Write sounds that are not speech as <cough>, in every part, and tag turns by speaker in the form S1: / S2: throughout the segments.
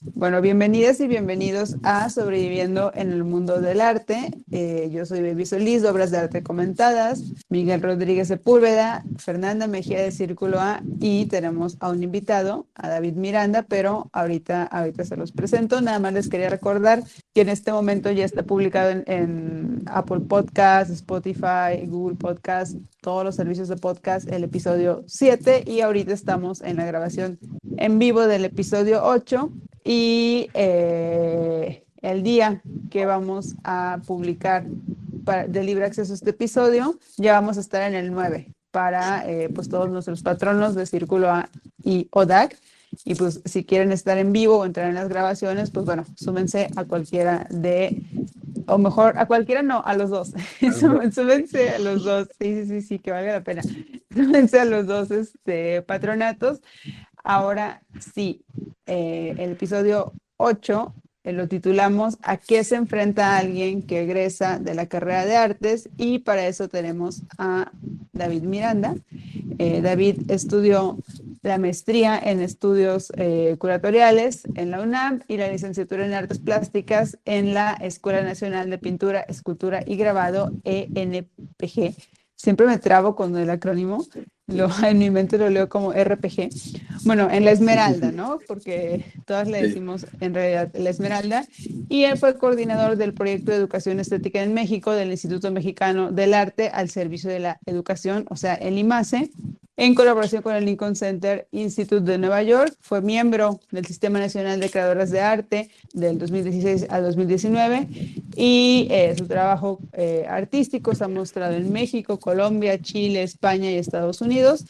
S1: Bueno, bienvenidas y bienvenidos a Sobreviviendo en el Mundo del Arte. Eh, yo soy Baby Solís, Obras de Arte Comentadas, Miguel Rodríguez Sepúlveda, Fernanda Mejía de Círculo A y tenemos a un invitado, a David Miranda, pero ahorita, ahorita se los presento. Nada más les quería recordar que en este momento ya está publicado en, en Apple Podcast, Spotify, Google Podcast, todos los servicios de podcast, el episodio 7 y ahorita estamos en la grabación en vivo del episodio 8 y eh, el día que vamos a publicar para, de libre acceso este episodio, ya vamos a estar en el 9 para eh, pues todos nuestros patronos de Círculo A y ODAC. Y pues si quieren estar en vivo o entrar en las grabaciones, pues bueno, súmense a cualquiera de, o mejor, a cualquiera no, a los dos. <laughs> súmense a los dos, sí, sí, sí, sí, que valga la pena. <laughs> Súmense a los dos este, patronatos. Ahora sí, eh, el episodio 8 eh, lo titulamos ¿A qué se enfrenta alguien que egresa de la carrera de artes? Y para eso tenemos a David Miranda. Eh, David estudió la maestría en estudios curatoriales en la UNAM y la licenciatura en artes plásticas en la Escuela Nacional de Pintura, Escultura y Grabado, ENPG. Siempre me trabo con el acrónimo, lo, en mi mente lo leo como RPG. Bueno, en la Esmeralda, ¿no? Porque todas le decimos en realidad la Esmeralda. Y él fue coordinador del proyecto de educación estética en México del Instituto Mexicano del Arte al Servicio de la Educación, o sea, el IMASE en colaboración con el Lincoln Center Institute de Nueva York. Fue miembro del Sistema Nacional de Creadoras de Arte del 2016 al 2019 y eh, su trabajo eh, artístico se ha mostrado en México, Colombia, Chile, España y Estados Unidos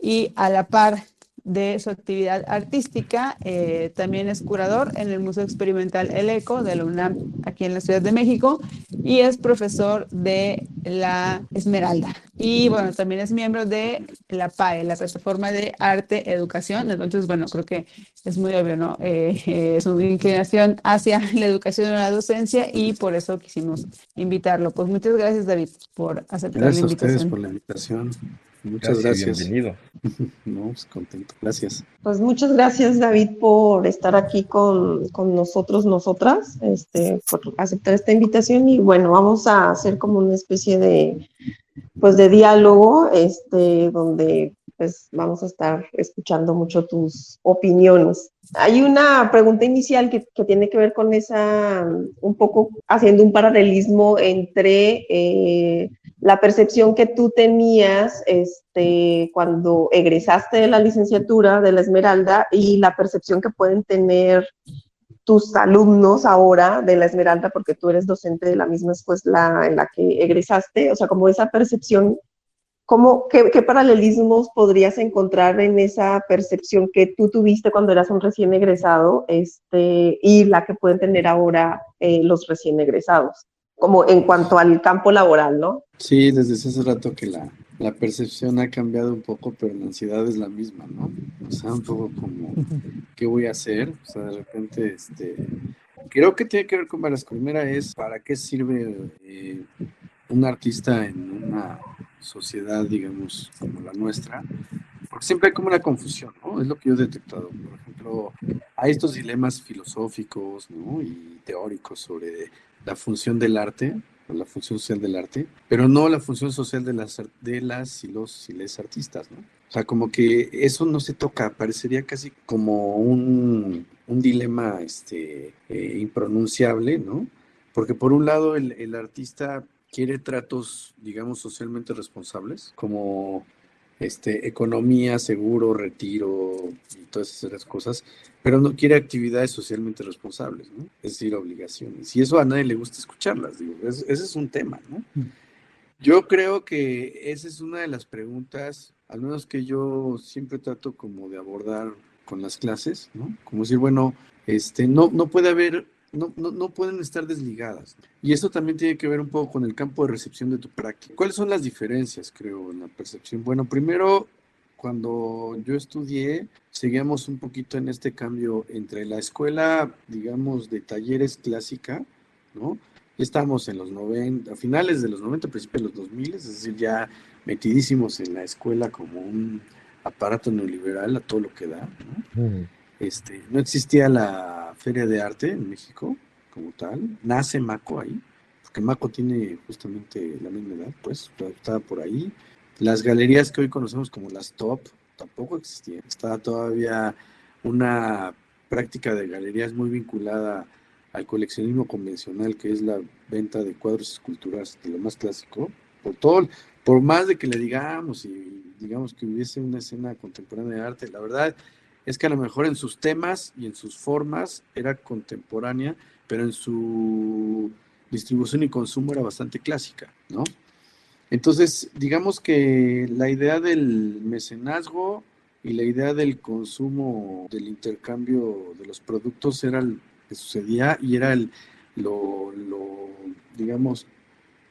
S1: y a la par de su actividad artística. Eh, también es curador en el Museo Experimental El Eco de la UNAM aquí en la Ciudad de México y es profesor de la Esmeralda. Y bueno, también es miembro de la PAE, la Plataforma de Arte Educación. Entonces, bueno, creo que es muy obvio, ¿no? Eh, eh, es una inclinación hacia la educación y la docencia y por eso quisimos invitarlo. Pues muchas gracias, David, por aceptar
S2: la invitación.
S1: Gracias
S2: a ustedes por la invitación. Muchas gracias.
S3: Bienvenido. <laughs>
S2: No, pues contento. Gracias.
S4: Pues muchas gracias, David, por estar aquí con, con, nosotros, nosotras, este, por aceptar esta invitación. Y bueno, vamos a hacer como una especie de, pues, de diálogo, este, donde pues vamos a estar escuchando mucho tus opiniones. Hay una pregunta inicial que, que tiene que ver con esa, un poco haciendo un paralelismo entre eh, la percepción que tú tenías este, cuando egresaste de la licenciatura de la Esmeralda y la percepción que pueden tener tus alumnos ahora de la Esmeralda, porque tú eres docente de la misma escuela en la que egresaste, o sea, como esa percepción ¿Cómo, qué, qué, paralelismos podrías encontrar en esa percepción que tú tuviste cuando eras un recién egresado este, y la que pueden tener ahora eh, los recién egresados? Como en cuanto al campo laboral, ¿no?
S2: Sí, desde hace rato que la, la percepción ha cambiado un poco, pero la ansiedad es la misma, ¿no? O sea, un poco como, ¿qué voy a hacer? O sea, de repente, este, creo que tiene que ver con varias. Primera es, ¿para qué sirve eh, un artista en una sociedad, digamos, como la nuestra, porque siempre hay como una confusión, ¿no? Es lo que yo he detectado. Por ejemplo, hay estos dilemas filosóficos, ¿no? Y teóricos sobre la función del arte, la función social del arte, pero no la función social de las, de las y los y les artistas, ¿no? O sea, como que eso no se toca, parecería casi como un, un dilema este, eh, impronunciable, ¿no? Porque por un lado el, el artista quiere tratos, digamos, socialmente responsables, como este, economía, seguro, retiro y todas esas cosas, pero no quiere actividades socialmente responsables, ¿no? Es decir, obligaciones. Y eso a nadie le gusta escucharlas, digo, ese es un tema, ¿no? Mm. Yo creo que esa es una de las preguntas, al menos que yo siempre trato como de abordar con las clases, ¿no? Como decir, bueno, este, no, no puede haber no, no, no, pueden estar desligadas. Y eso también tiene que ver un poco con el campo de recepción de tu práctica. ¿Cuáles son las diferencias, creo, en la percepción? Bueno, primero, cuando yo estudié, seguíamos un poquito en este cambio entre la escuela, digamos, de talleres clásica, ¿no? Estamos en los 90, a finales de los 90, principios de los 2000, es decir, ya metidísimos en la escuela como un aparato neoliberal a todo lo que da, ¿no? Este, no existía la feria de arte en México, como tal. Nace Maco ahí, porque Maco tiene justamente la misma edad, pues, estaba por ahí. Las galerías que hoy conocemos como las top tampoco existían. Estaba todavía una práctica de galerías muy vinculada al coleccionismo convencional, que es la venta de cuadros esculturas de lo más clásico, por todo, por más de que le digamos y digamos que hubiese una escena contemporánea de arte, la verdad es que a lo mejor en sus temas y en sus formas era contemporánea, pero en su distribución y consumo era bastante clásica, ¿no? Entonces, digamos que la idea del mecenazgo y la idea del consumo, del intercambio de los productos era el que sucedía y era el, lo, digamos,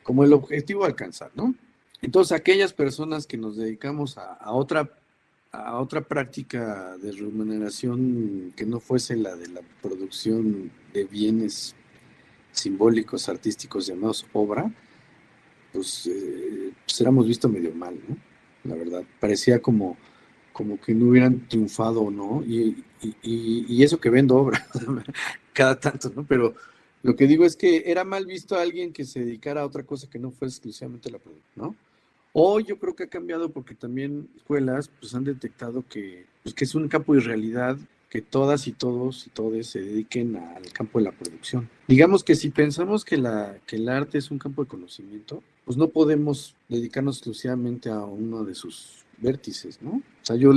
S2: como el objetivo a alcanzar, ¿no? Entonces, aquellas personas que nos dedicamos a, otra, a otra práctica de remuneración que no fuese la de la producción de bienes simbólicos, artísticos llamados obra, pues, eh, pues éramos visto medio mal, ¿no? La verdad, parecía como, como que no hubieran triunfado o no, y, y, eso que vendo obra <laughs> cada tanto, ¿no? Pero lo que digo es que era mal visto a alguien que se dedicara a otra cosa que no fuera exclusivamente la producción, ¿no? Hoy yo creo que ha cambiado porque también escuelas pues han detectado que, pues, que es un campo de realidad que todas y todos y todos se dediquen al campo de la producción. Digamos que si pensamos que, la, que el arte es un campo de conocimiento, pues no podemos dedicarnos exclusivamente a uno de sus vértices, ¿no? O sea, yo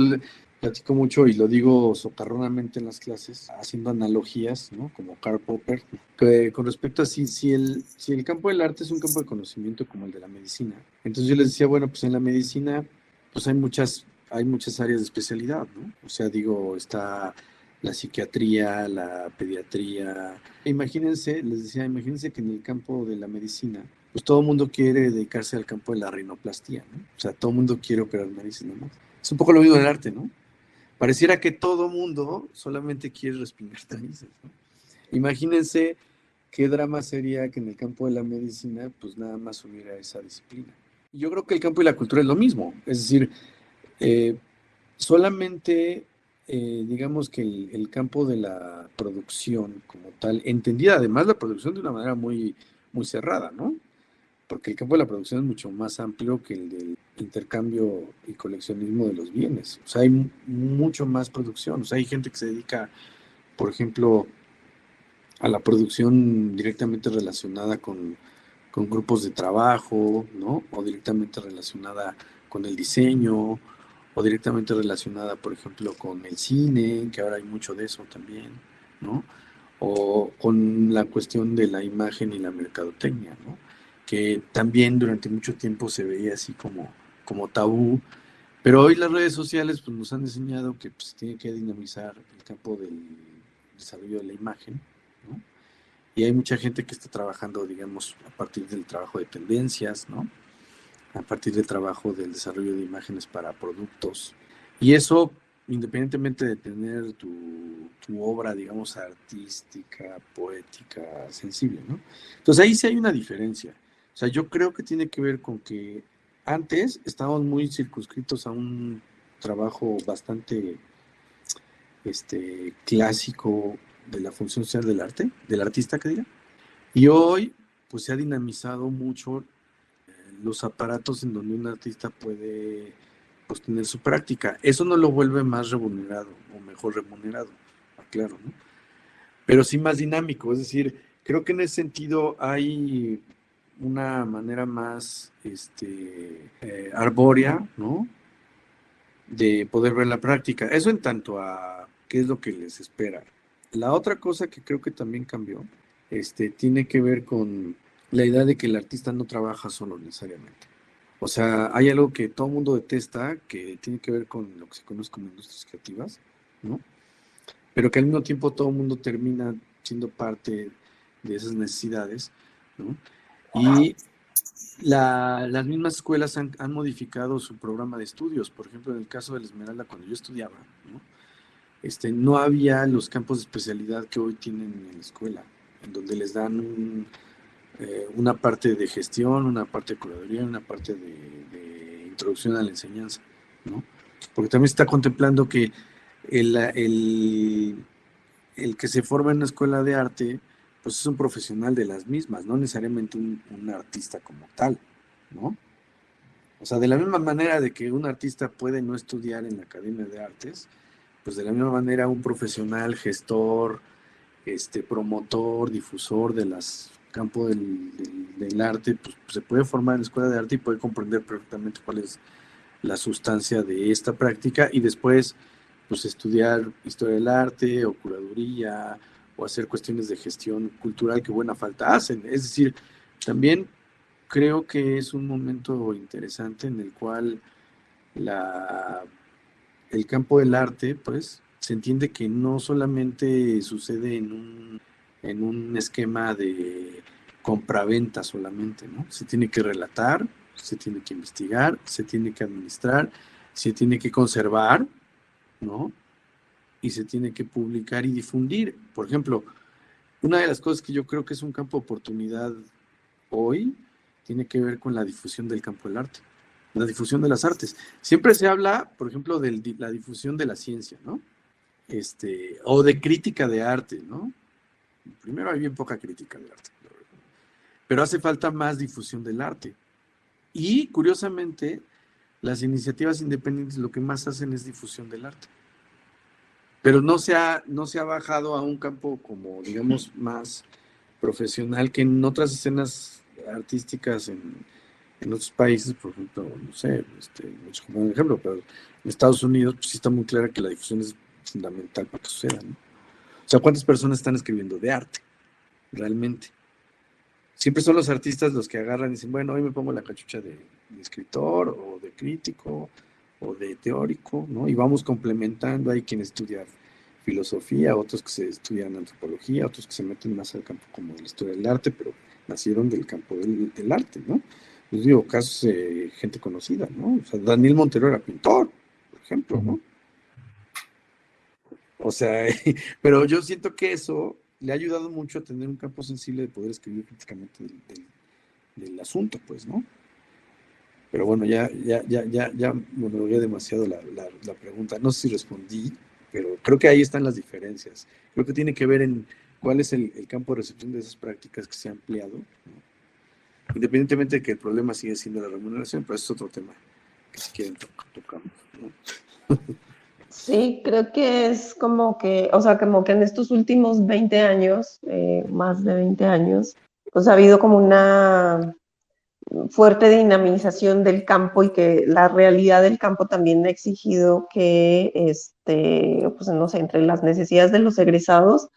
S2: platico mucho y lo digo socarronamente en las clases, haciendo analogías, ¿no? Como Karl Popper, que con respecto a si, si, el, si el campo del arte es un campo de conocimiento como el de la medicina, entonces yo les decía, bueno, pues en la medicina, pues hay muchas hay muchas áreas de especialidad, ¿no? O sea, digo, está la psiquiatría, la pediatría. Imagínense, les decía, imagínense que en el campo de la medicina, pues todo el mundo quiere dedicarse al campo de la rinoplastía, ¿no? O sea, todo el mundo quiere operar narices nomás. Es un poco lo mismo del arte, ¿no? Pareciera que todo el mundo solamente quiere respirar narices, ¿no? Imagínense qué drama sería que en el campo de la medicina, pues nada más hubiera esa disciplina. Yo creo que el campo de la cultura es lo mismo, es decir, eh, solamente, eh, digamos que el, campo de la producción como tal, entendida además la producción de una manera muy, muy cerrada, ¿no? Porque el campo de la producción es mucho más amplio que el del intercambio y coleccionismo de los bienes. O sea, hay mucho más producción. O sea, hay gente que se dedica, por ejemplo, a la producción directamente relacionada con, con grupos de trabajo, ¿no? O directamente relacionada con el diseño, o directamente relacionada, por ejemplo, con el cine, que ahora hay mucho de eso también, ¿no? O con la cuestión de la imagen y la mercadotecnia, ¿no? Que también durante mucho tiempo se veía así como, como tabú, pero hoy las redes sociales pues, nos han enseñado que pues, tiene que dinamizar el campo del desarrollo de la imagen, ¿no? Y hay mucha gente que está trabajando, digamos, a partir del trabajo de tendencias, ¿no? a partir del trabajo del desarrollo de imágenes para productos. Y eso, independientemente de tener tu, tu obra, digamos, artística, poética, sensible, ¿no? Entonces ahí sí hay una diferencia. Sea, yo creo que tiene que ver con que antes estábamos muy circunscritos a un trabajo bastante este, clásico de la función social del arte, del artista que diga. Y hoy, pues se ha dinamizado mucho los aparatos en donde un artista puede pues, tener su práctica. Eso no lo vuelve más remunerado o mejor remunerado, claro, ¿no? Pero sí más dinámico, es decir, creo que en ese sentido hay una manera más este, eh, arbórea, ¿no? De poder ver la práctica. Eso en tanto a qué es lo que les espera. La otra cosa que creo que también cambió, este, tiene que ver con la idea de que el artista no trabaja solo necesariamente. O sea, hay algo que todo el mundo detesta, que tiene que ver con lo que se conoce como industrias creativas, ¿no? Pero que al mismo tiempo todo el mundo termina siendo parte de esas necesidades, ¿no? Y las mismas escuelas han, han, modificado su programa de estudios. Por ejemplo, en el caso de la Esmeralda, cuando yo estudiaba, ¿no? Este, no había los campos de especialidad que hoy tienen en la escuela, en donde les dan eh, una parte de gestión, una parte de curaduría, una parte de, introducción a la enseñanza, ¿no? Porque también se está contemplando que el, el que se forma en una escuela de arte, pues es un profesional de las mismas, no necesariamente un, artista como tal, ¿no? O sea, de la misma manera de que un artista puede no estudiar en la Academia de Artes, pues de la misma manera un profesional, gestor, este, promotor, difusor de las campo del, del, arte, pues, se puede formar en la escuela de arte y puede comprender perfectamente cuál es la sustancia de esta práctica y después pues estudiar historia del arte o curaduría o hacer cuestiones de gestión cultural que buena falta hacen. Es decir, también creo que es un momento interesante en el cual la, el campo del arte, pues, se entiende que no solamente sucede en un, en un esquema de compraventa solamente, ¿no? Se tiene que relatar, se tiene que investigar, se tiene que administrar, se tiene que conservar, ¿no? Y se tiene que publicar y difundir. Por ejemplo, una de las cosas que yo creo que es un campo de oportunidad hoy tiene que ver con la difusión del campo del arte, la difusión de las artes. Siempre se habla, por ejemplo, de la difusión de la ciencia, ¿no? Este, o de crítica de arte, ¿no? Primero hay bien poca crítica de arte, pero hace falta más difusión del arte. Y curiosamente, las iniciativas independientes lo que más hacen es difusión del arte. Pero no se ha, no se ha bajado a un campo como, digamos, más profesional que en otras escenas artísticas en, otros países, por ejemplo, no sé, este, mucho como un ejemplo, pero en Estados Unidos pues sí está muy clara que la difusión es fundamental para que suceda, ¿no? O sea, ¿cuántas personas están escribiendo de arte realmente? Siempre son los artistas los que agarran y dicen, bueno, hoy me pongo la cachucha de, escritor o de crítico o de teórico, ¿no? Y vamos complementando, hay quien estudia filosofía, otros que se estudian antropología, otros que se meten más al campo como de la historia del arte, pero nacieron del campo del, arte, ¿no? Les digo, casos de gente conocida, ¿no? O sea, Daniel Montero era pintor, por ejemplo, ¿no? O sea, <laughs> pero yo siento que eso le ha ayudado mucho a tener un campo sensible de poder escribir críticamente del, asunto, pues, ¿no? Pero bueno, ya, ya, ya, ya, ya me logré demasiado la, la, pregunta. No sé si respondí, pero creo que ahí están las diferencias. Creo que tiene que ver en cuál es el, campo de recepción de esas prácticas que se ha ampliado, independientemente de que el problema sigue siendo la remuneración, pero es otro tema que si quieren tocamos. <laughs>
S4: Sí, creo que es como que, o sea, como que en estos últimos 20 años, eh, más de 20 años, pues ha habido como una fuerte dinamización del campo y que la realidad del campo también ha exigido que, este, pues no sé, entre las necesidades de los egresados,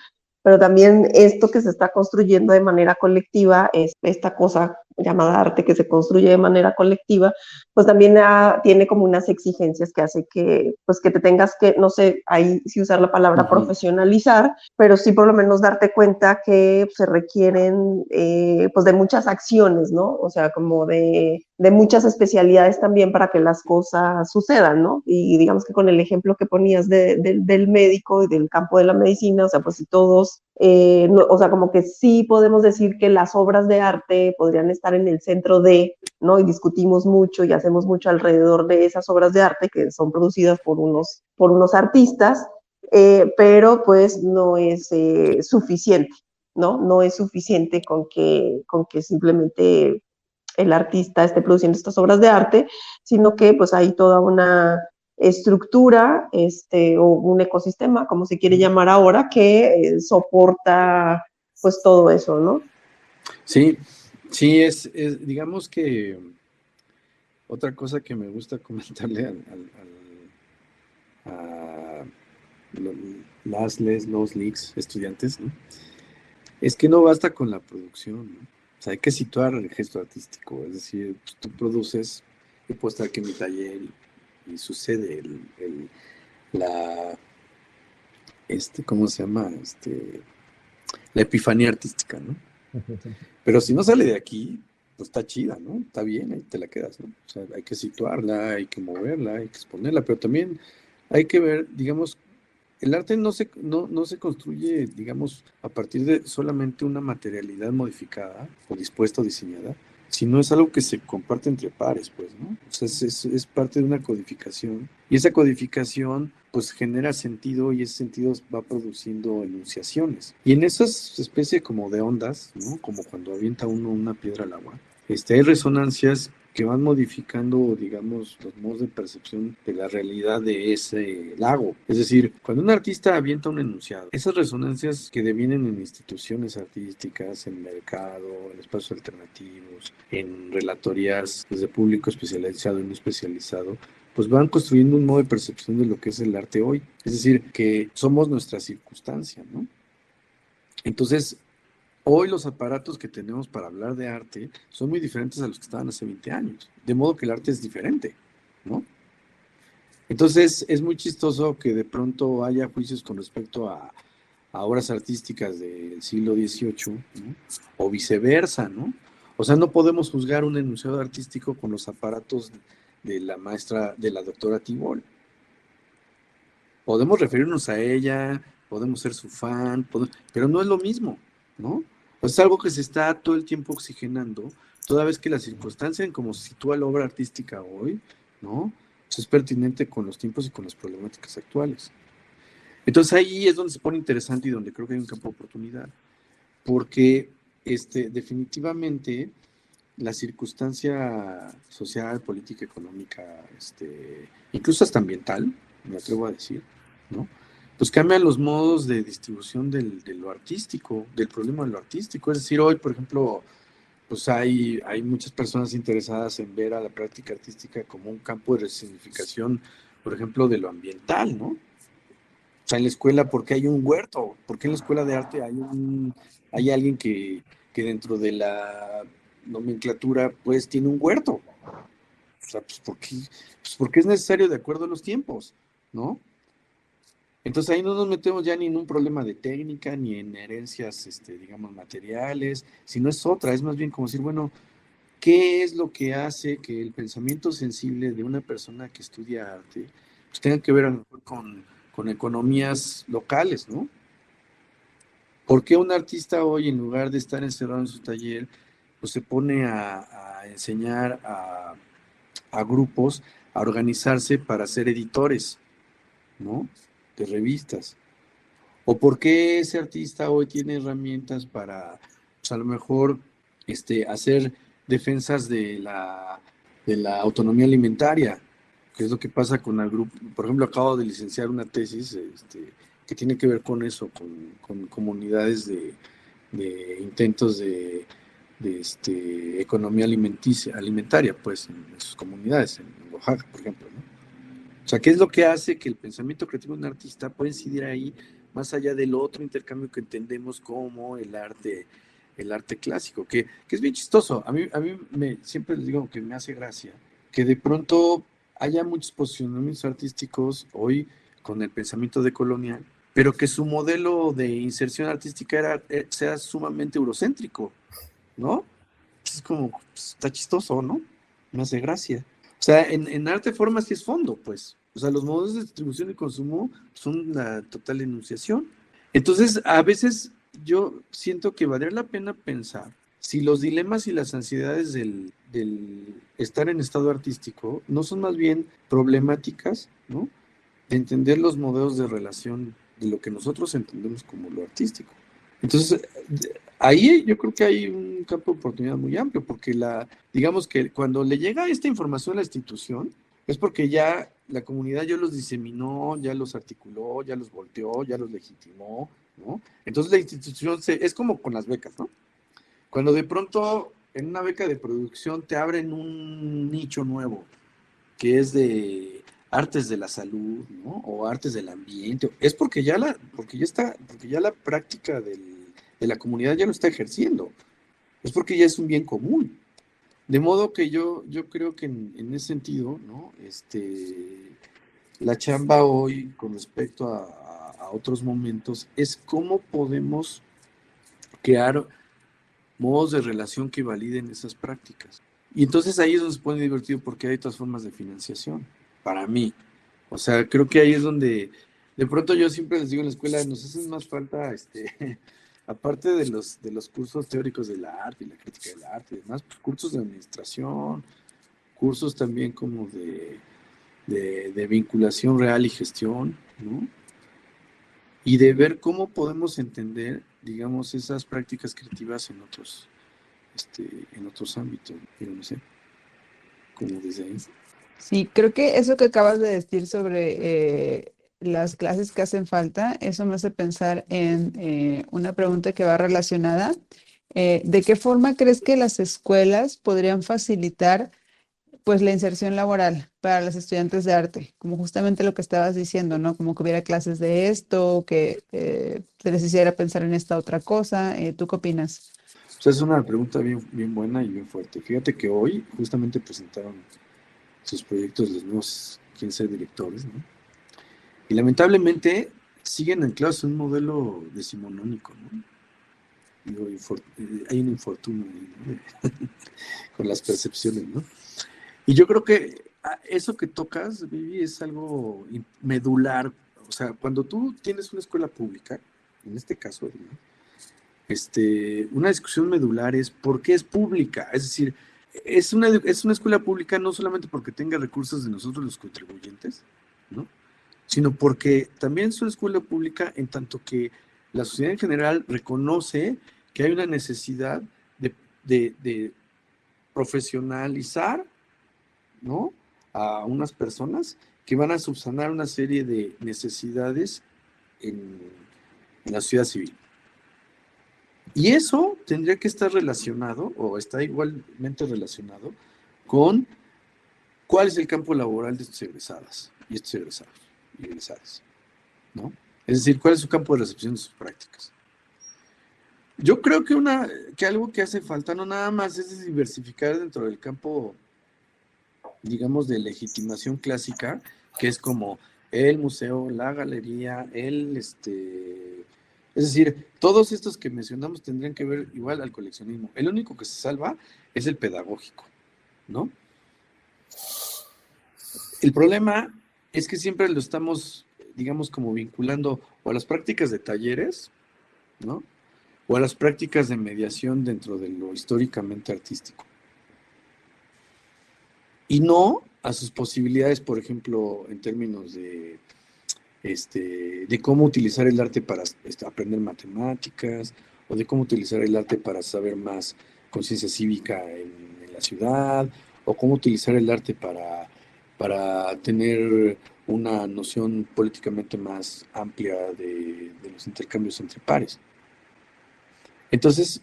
S4: pero también esto que se está construyendo de manera colectiva, es esta cosa llamada arte que se construye de manera colectiva, pues también tiene como unas exigencias que hace que, pues que te tengas que, no sé, ahí sí usar la palabra profesionalizar, pero sí por lo menos darte cuenta que se requieren, eh, pues de muchas acciones, ¿no? O sea, como de, de muchas especialidades también para que las cosas sucedan, ¿no? Y digamos que con el ejemplo que ponías del médico y del campo de la medicina, o sea, pues si todos, eh, o sea, como que sí podemos decir que las obras de arte podrían estar en el centro de, ¿no? Y discutimos mucho y hacemos mucho alrededor de esas obras de arte que son producidas por unos, por unos artistas, eh, pero pues no es eh, suficiente, ¿no? No es suficiente con que, con que simplemente el artista esté produciendo estas obras de arte, sino que pues hay toda una estructura este, o un ecosistema, como se quiere llamar ahora, que eh, soporta pues todo eso, ¿no?
S2: Sí, Sí, es, digamos que otra cosa que me gusta <laughs> comentarle al, a las, les, los leaks estudiantes, es que no basta con la producción, o sea, hay que situar el gesto artístico, es decir, tú produces, yo puedo estar aquí en mi taller y, sucede el, la, este, ¿cómo se llama? Este, la epifanía artística, ¿no? <laughs> Pero si no sale de aquí, pues está chida, ¿no? Está bien, ahí te la quedas, ¿no? O sea, hay que situarla, hay que moverla, hay que exponerla, pero también hay que ver, digamos, el arte no se, no, no se construye, digamos, a partir de solamente una materialidad modificada o dispuesta o diseñada, sino es algo que se comparte entre pares, pues, ¿no? O sea, es, es, parte de una codificación y esa codificación pues genera sentido y ese sentido va produciendo enunciaciones. Y en esas especies como de ondas, ¿no? Como cuando avienta uno una piedra al agua, este, hay resonancias que van modificando, digamos, los modos de percepción de la realidad de ese lago. Es decir, cuando un artista avienta un enunciado, esas resonancias que devienen en instituciones artísticas, en mercado, en espacios alternativos, en relatorías desde público especializado y no especializado, pues van construyendo un modo de percepción de lo que es el arte hoy. Es decir, que somos nuestra circunstancia, ¿no? Entonces, Hoy los aparatos que tenemos para hablar de arte son muy diferentes a los que estaban hace 20 años, de modo que el arte es diferente, ¿no? Entonces es muy chistoso que de pronto haya juicios con respecto a, obras artísticas del siglo XVIII, ¿no? o viceversa, ¿no? O sea, no podemos juzgar un enunciado artístico con los aparatos de la maestra, de la doctora Tibol. Podemos referirnos a ella, podemos ser su fan, pero no es lo mismo, ¿no? Es algo que se está todo el tiempo oxigenando, toda vez que la circunstancia en cómo se sitúa la obra artística hoy, ¿no? Pues es pertinente con los tiempos y con las problemáticas actuales. Entonces ahí es donde se pone interesante y donde creo que hay un campo de oportunidad, porque este, definitivamente la circunstancia social, política, económica, este, incluso hasta ambiental, me atrevo a decir, ¿no? Pues cambian los modos de distribución del, de lo artístico, del problema de lo artístico. Es decir, hoy, por ejemplo, pues hay, hay muchas personas interesadas en ver a la práctica artística como un campo de resignificación, por ejemplo, de lo ambiental, ¿no? O sea, en la escuela, ¿por qué hay un huerto? ¿Por qué en la escuela de arte hay un hay alguien que, que dentro de la nomenclatura, pues, tiene un huerto? O sea, pues, ¿por qué? Pues porque es necesario de acuerdo a los tiempos, ¿no? Entonces ahí no nos metemos ya ni en un problema de técnica, ni en herencias, este, digamos, materiales, sino es otra, es más bien como decir, bueno, ¿qué es lo que hace que el pensamiento sensible de una persona que estudia arte pues, tenga que ver a lo mejor con, con economías locales, ¿no? ¿Por qué un artista hoy, en lugar de estar encerrado en su taller, pues se pone a, a enseñar a, a grupos a organizarse para ser editores, ¿no? De revistas. ¿O por qué ese artista hoy tiene herramientas para, pues a lo mejor, este, hacer defensas de la, de la autonomía alimentaria? Que es lo que pasa con el grupo. Por ejemplo, acabo de licenciar una tesis este, que tiene que ver con eso, con, comunidades de, intentos de, este, economía alimenticia, alimentaria, pues, en, sus comunidades, en Oaxaca, por ejemplo. ¿no? O sea, ¿qué es lo que hace que el pensamiento creativo de un artista pueda incidir ahí más allá del otro intercambio que entendemos como el arte, el arte clásico, que, es bien chistoso. A mí, a mí me, siempre les digo que me hace gracia que de pronto haya muchos posicionamientos artísticos hoy con el pensamiento de colonial, pero que su modelo de inserción artística era, eh, sea sumamente eurocéntrico, ¿no? Es como, pues, está chistoso, ¿no? Me hace gracia. O sea, en, arte formas y es fondo, pues. O sea, los modos de distribución y consumo son la total enunciación. Entonces, a veces yo siento que valdría la pena pensar si los dilemas y las ansiedades del, del, estar en estado artístico no son más bien problemáticas, ¿no? De entender los modelos de relación de lo que nosotros entendemos como lo artístico. Entonces, ahí yo creo que hay un campo de oportunidad muy amplio, porque la, digamos que cuando le llega esta información a la institución, es porque ya la comunidad ya los diseminó, ya los articuló, ya los volteó, ya los legitimó, ¿no? Entonces la institución se, es como con las becas, ¿no? Cuando de pronto en una beca de producción te abren un nicho nuevo, que es de artes de la salud, ¿no? O artes del ambiente, es porque ya la, porque ya está, porque ya la práctica del de la comunidad ya lo está ejerciendo. Es porque ya es un bien común. De modo que yo, yo creo que en, ese sentido, ¿no? Este, la chamba hoy con respecto a, otros momentos es cómo podemos crear modos de relación que validen esas prácticas. Y entonces ahí es donde se pone divertido porque hay otras formas de financiación, para mí. O sea, creo que ahí es donde, de pronto yo siempre les digo en la escuela, nos hace más falta este, aparte de los, de los cursos teóricos del arte y la crítica del arte y demás, pues cursos de administración, cursos también como de, de, vinculación real y gestión, ¿no? Y de ver cómo podemos entender, digamos, esas prácticas creativas en otros, este, en otros ámbitos, no sé, como desde ahí.
S1: Sí, creo que eso que acabas de decir sobre eh, las clases que hacen falta, eso me hace pensar en eh, una pregunta que va relacionada. Eh, ¿De qué forma crees que las escuelas podrían facilitar pues la inserción laboral para los estudiantes de arte? Como justamente lo que estabas diciendo, ¿no? Como que hubiera clases de esto, que eh, se les hiciera pensar en esta otra cosa. ¿Tú qué opinas?
S2: es una pregunta bien, bien buena y bien fuerte. Fíjate que hoy justamente presentaron sus proyectos los nuevos 15 directores, ¿no? Y lamentablemente siguen anclados en un modelo decimonónico, ¿no? Eh, hay un infortunio <laughs> con las percepciones, ¿no? Y yo creo que ah, eso que tocas, Vivi, es algo medular. O sea, cuando tú tienes una escuela pública, en este caso, este, una discusión medular es por qué es pública. Es decir, es una, es una escuela pública no solamente porque tenga recursos de nosotros los contribuyentes, ¿no? Sino porque también es una escuela pública en tanto que la sociedad en general reconoce que hay una necesidad de, profesionalizar ¿no? a unas personas que van a subsanar una serie de necesidades en, la sociedad civil. Y eso tendría que estar relacionado, o está igualmente relacionado, con cuál es el campo laboral de estos egresadas y estos egresados ¿no? Es decir, cuál es su campo de recepción de sus prácticas. Yo creo que, una, que algo que hace falta no nada más es diversificar dentro del campo, digamos, de legitimación clásica, que es como el museo, la galería, el, este, es decir, todos estos que mencionamos tendrían que ver igual al coleccionismo. El único que se salva es el pedagógico, ¿no? El problema es que siempre lo estamos, digamos, como vinculando o a las prácticas de talleres, ¿no? O a las prácticas de mediación dentro de lo históricamente artístico. Y no a sus posibilidades, por ejemplo, en términos de este, de cómo utilizar el arte para este, aprender matemáticas o de cómo utilizar el arte para saber más conciencia cívica en, la ciudad o cómo utilizar el arte para, para tener una noción políticamente más amplia de, los intercambios entre pares. Entonces,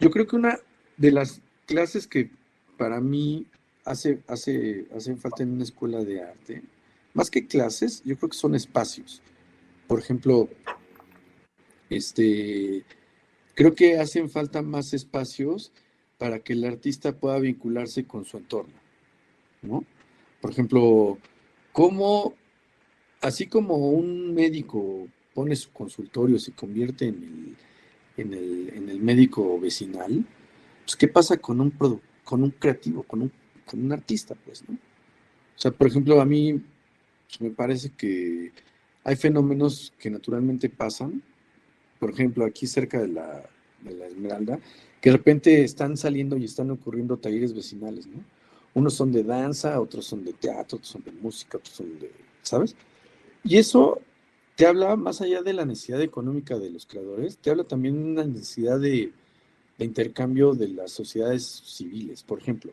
S2: yo creo que una de las clases que para mí hace, falta en una escuela de arte más que clases, yo creo que son espacios. Por ejemplo, este, creo que hacen falta más espacios para que el artista pueda vincularse con su entorno, ¿no? Por ejemplo, cómo, así como un médico pone su consultorio, se convierte en el, en el, en el médico vecinal, pues ¿qué pasa con un, con un creativo, con un, con un artista, pues, ¿no? O sea, por ejemplo, a mí pues, me parece que hay fenómenos que naturalmente pasan, por ejemplo, aquí cerca de la, Esmeralda, que de repente están saliendo y están ocurriendo talleres vecinales, ¿no? Unos son de danza, otros son de teatro, otros son de música, otros son de, ¿sabes? Y eso te habla, más allá de la necesidad económica de los creadores, te habla también de una necesidad de, de intercambio de las sociedades civiles. Por ejemplo,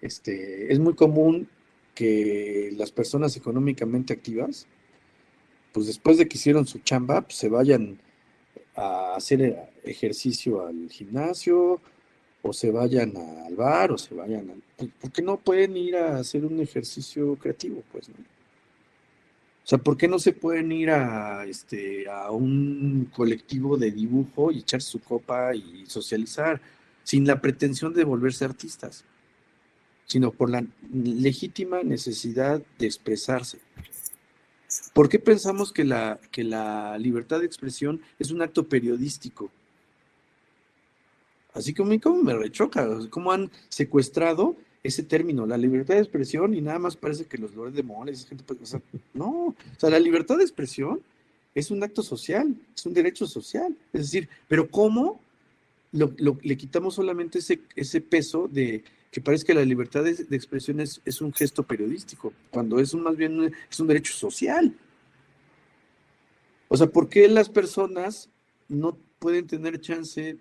S2: este, es muy común que las personas económicamente activas, pues después de que hicieron su chamba, pues se vayan a hacer ejercicio al gimnasio, o se vayan al bar, o se vayan al... ¿Por qué no pueden ir a hacer un ejercicio creativo? Pues, ¿no? O sea, ¿por qué no se pueden ir a, este, a un colectivo de dibujo y echar su copa y socializar sin la pretensión de volverse artistas? sino por la legítima necesidad de expresarse. ¿Por qué pensamos que la, que la libertad de expresión es un acto periodístico? Así que a mí como me rechoca, cómo han secuestrado ese término, la libertad de expresión, y nada más parece que los lores de moles, gente, pues, o no, o sea, la libertad de expresión es un acto social, es un derecho social. Es decir, pero ¿cómo le quitamos solamente ese, ese peso de que parece que la libertad de, expresión es, un gesto periodístico, cuando es un, más bien es un derecho social? O sea, ¿por qué las personas no pueden tener chance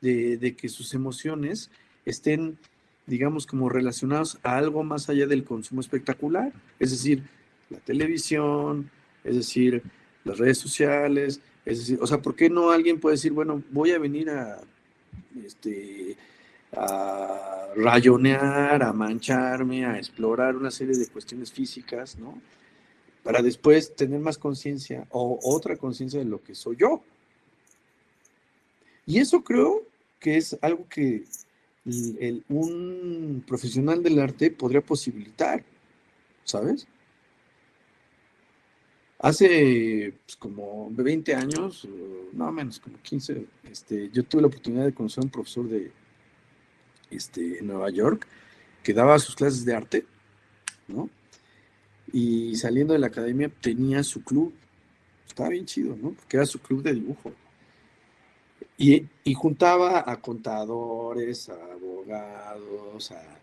S2: de, que sus emociones estén, digamos, como relacionadas a algo más allá del consumo espectacular? Es decir, la televisión, es decir, las redes sociales, es decir, o sea, ¿por qué no alguien puede decir, bueno, voy a venir a, este, a rayonear, a mancharme, a explorar una serie de cuestiones físicas, ¿no? Para después tener más conciencia o otra conciencia de lo que soy yo. Y eso creo que es algo que un profesional del arte podría posibilitar, ¿sabes? Hace pues, como 20 años, no menos, como 15, este, yo tuve la oportunidad de conocer a un profesor de este, Nueva York que daba sus clases de arte, ¿no? Y saliendo de la academia tenía su club, estaba bien chido, ¿no? Porque era su club de dibujo. Y, y juntaba a contadores, a abogados, a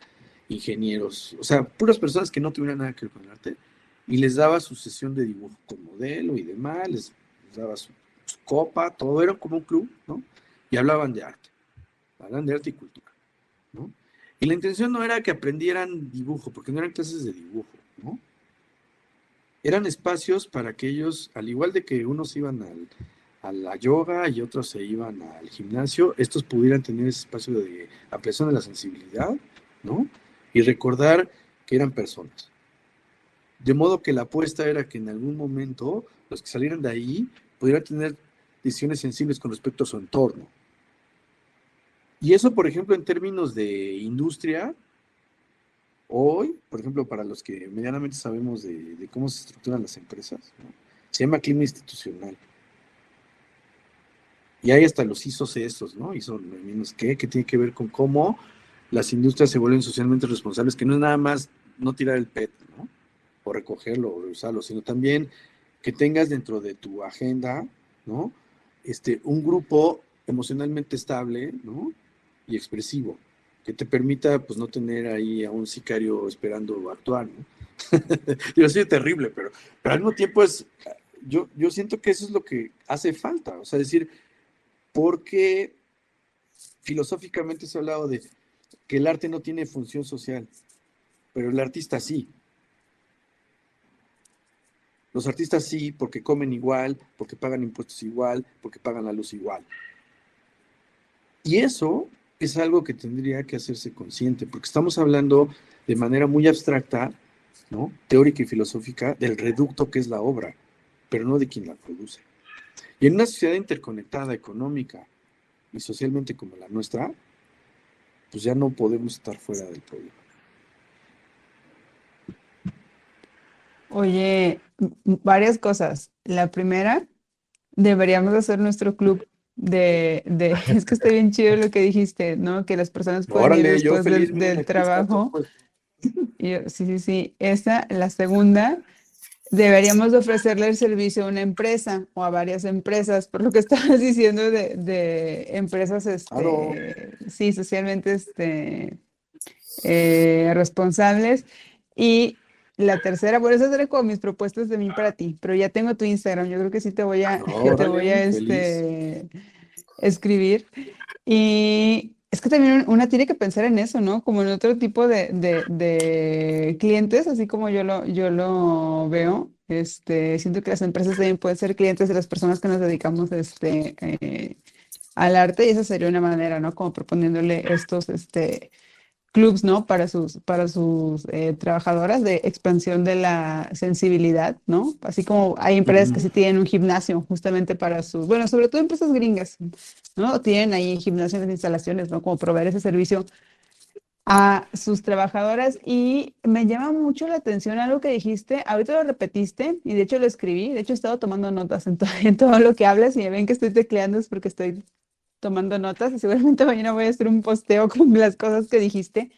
S2: ingenieros, o sea, puras personas que no tuvieran nada que ver con el arte y les daba su sesión de dibujo con modelo y demás, les, daba su, copa, todo era como un club, ¿no? Y hablaban de arte, hablaban de arte y cultura, ¿no? Y la intención no era que aprendieran dibujo, porque no eran clases de dibujo, ¿no? Eran espacios para que ellos, al igual de que unos iban al, a la yoga y otros se iban al gimnasio, estos pudieran tener ese espacio de ampliación de la sensibilidad, ¿no? Y recordar que eran personas, de modo que la apuesta era que en algún momento los que salieran de ahí pudieran tener decisiones sensibles con respecto a su entorno. Y eso, por ejemplo, en términos de industria, hoy, por ejemplo, para los que medianamente sabemos de, cómo se estructuran las empresas, se llama clima institucional. Y hay hasta los ISOs estos, ¿no? ISO menos que, que tiene que ver con cómo las industrias se vuelven socialmente responsables, que no es nada más no tirar el PET, ¿no? o recogerlo o usarlo, sino también que tengas dentro de tu agenda, ¿no? Este, un grupo emocionalmente estable, ¿no? Y expresivo, que te permita, pues, no tener ahí a un sicario esperando actuar, ¿no? <laughs> Yo soy terrible, pero, pero al mismo tiempo es, yo, yo siento que eso es lo que hace falta, o sea, decir, porque filosóficamente se ha hablado de que el arte no tiene función social, pero el artista sí. Los artistas sí, porque comen igual, porque pagan impuestos igual, porque pagan la luz igual. Y eso es algo que tendría que hacerse consciente, porque estamos hablando de manera muy abstracta, ¿no? teórica y filosófica, del reducto que es la obra, pero no de quien la produce. Y en una sociedad interconectada, económica y socialmente como la nuestra, pues ya no podemos estar fuera del problema.
S1: Oye, varias cosas. La primera, deberíamos hacer nuestro club de, de, <laughs> es que está bien chido lo que dijiste, ¿no? Que las personas pueden ir después del, trabajo. Sí, sí, sí. Esa, la segunda, deberíamos ofrecerle el servicio a una empresa o a varias empresas, por lo que estabas <laughs> diciendo de, de empresas, este, sí, socialmente este, eh, responsables. Y la tercera, por eso seré como mis propuestas de mí para ti, pero ya tengo tu Instagram, yo creo que sí te voy a, te voy a este, escribir. Y es que también una tiene que pensar en eso, ¿no? Como en otro tipo de, clientes, así como yo lo, yo lo veo. Este, siento que las empresas también pueden ser clientes de las personas que nos dedicamos este, eh, al arte y esa sería una manera, ¿no? Como proponiéndole estos, este, clubs, ¿no? Para sus, para sus eh, trabajadoras de expansión de la sensibilidad, ¿no? Así como hay empresas que sí tienen un gimnasio justamente para sus, bueno, sobre todo empresas gringas, ¿no? Tienen ahí gimnasios de instalaciones, ¿no? Como proveer ese servicio a sus trabajadoras y me llama mucho la atención algo que dijiste, ahorita lo repetiste y de hecho lo escribí, de hecho he estado tomando notas en todo, <laughs> en todo lo que hablas y me ven que estoy tecleando es porque estoy tomando notas y seguramente <laughs> mañana voy a hacer un posteo con las cosas que dijiste,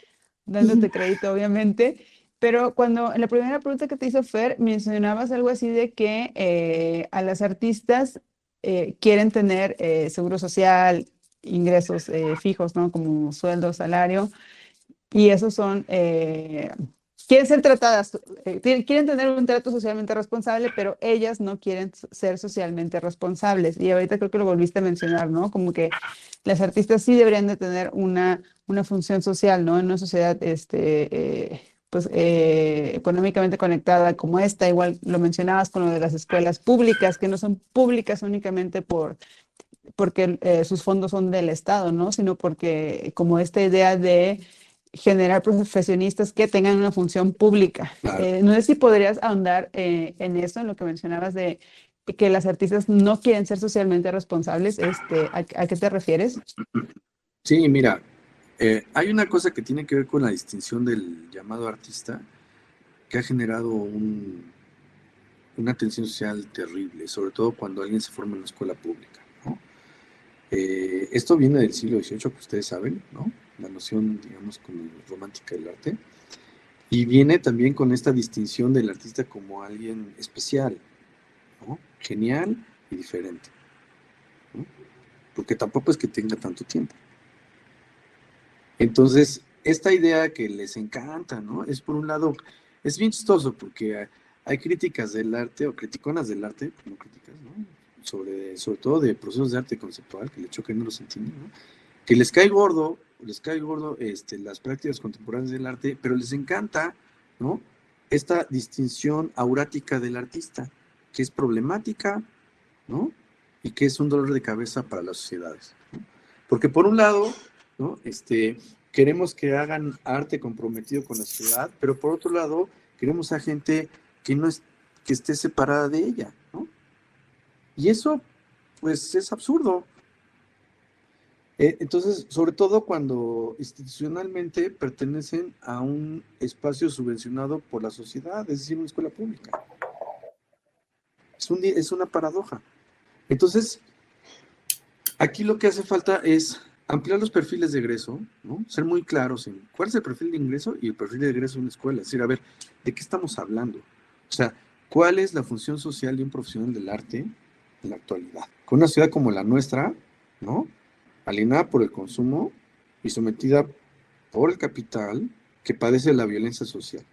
S1: dándote crédito, obviamente. Pero cuando en la primera pregunta que te hizo Fer, mencionabas algo así de que eh, a las artistas eh, quieren tener eh, seguro social, ingresos fijos, ¿no? Como sueldo, salario, y esos son, quieren ser tratadas, quieren tener un trato socialmente responsable, pero ellas no quieren ser socialmente responsables. Y ahorita creo que lo volviste a mencionar, ¿no? Como que las artistas sí deberían de tener una, una función social, ¿no? En una sociedad, este pues eh, económicamente conectada como esta, igual lo mencionabas con lo de las escuelas públicas, que no son públicas únicamente por porque eh, sus fondos son del Estado, ¿no? Sino porque como esta idea de generar profesionistas que tengan una función pública. Eh, no sé si podrías ahondar en eso, en lo que mencionabas de que las artistas no quieren ser socialmente responsables. Este, ¿a, ¿A qué te refieres?
S2: Sí, mira, eh, hay una cosa que tiene que ver con la distinción del llamado artista que ha generado una tensión social terrible, sobre todo cuando alguien se forma en una escuela pública. Eh, esto viene del siglo XVIII, que ustedes saben, ¿no? La noción, digamos, como romántica del arte, y viene también con esta distinción del artista como alguien especial, genial y diferente, porque tampoco es que tenga tanto tiempo. Entonces, esta idea que les encanta, ¿no? Es por un lado, es bien chistoso porque hay críticas del arte o criticonas del arte, no críticas, ¿no? Sobre, sobre todo de procesos de arte conceptual, que le chocan no los entienden, ¿no? Que les cae gordo, les cae gordo este, las prácticas contemporáneas del arte, pero les encanta, ¿no? Esta distinción aurática del artista, que es problemática, ¿no? Y que es un dolor de cabeza para las sociedades. Porque por un lado, ¿no? Este, queremos que hagan arte comprometido con la ciudad, pero por otro lado, queremos a gente que no es, que esté separada de ella, ¿no? Y eso, pues, es absurdo. Eh, entonces, sobre todo cuando institucionalmente pertenecen a un espacio subvencionado por la sociedad, es decir, una escuela pública. Es, un, es una paradoja. Entonces, aquí lo que hace falta es ampliar los perfiles de egreso, ¿no? ser muy claros en cuál es el perfil de ingreso y el perfil de egreso de una escuela. Es decir, a ver, ¿de qué estamos hablando? O sea, ¿cuál es la función social de un profesional del arte en la actualidad? Con una ciudad como la nuestra, ¿no? Alienada por el consumo y sometida por el capital que padece la violencia social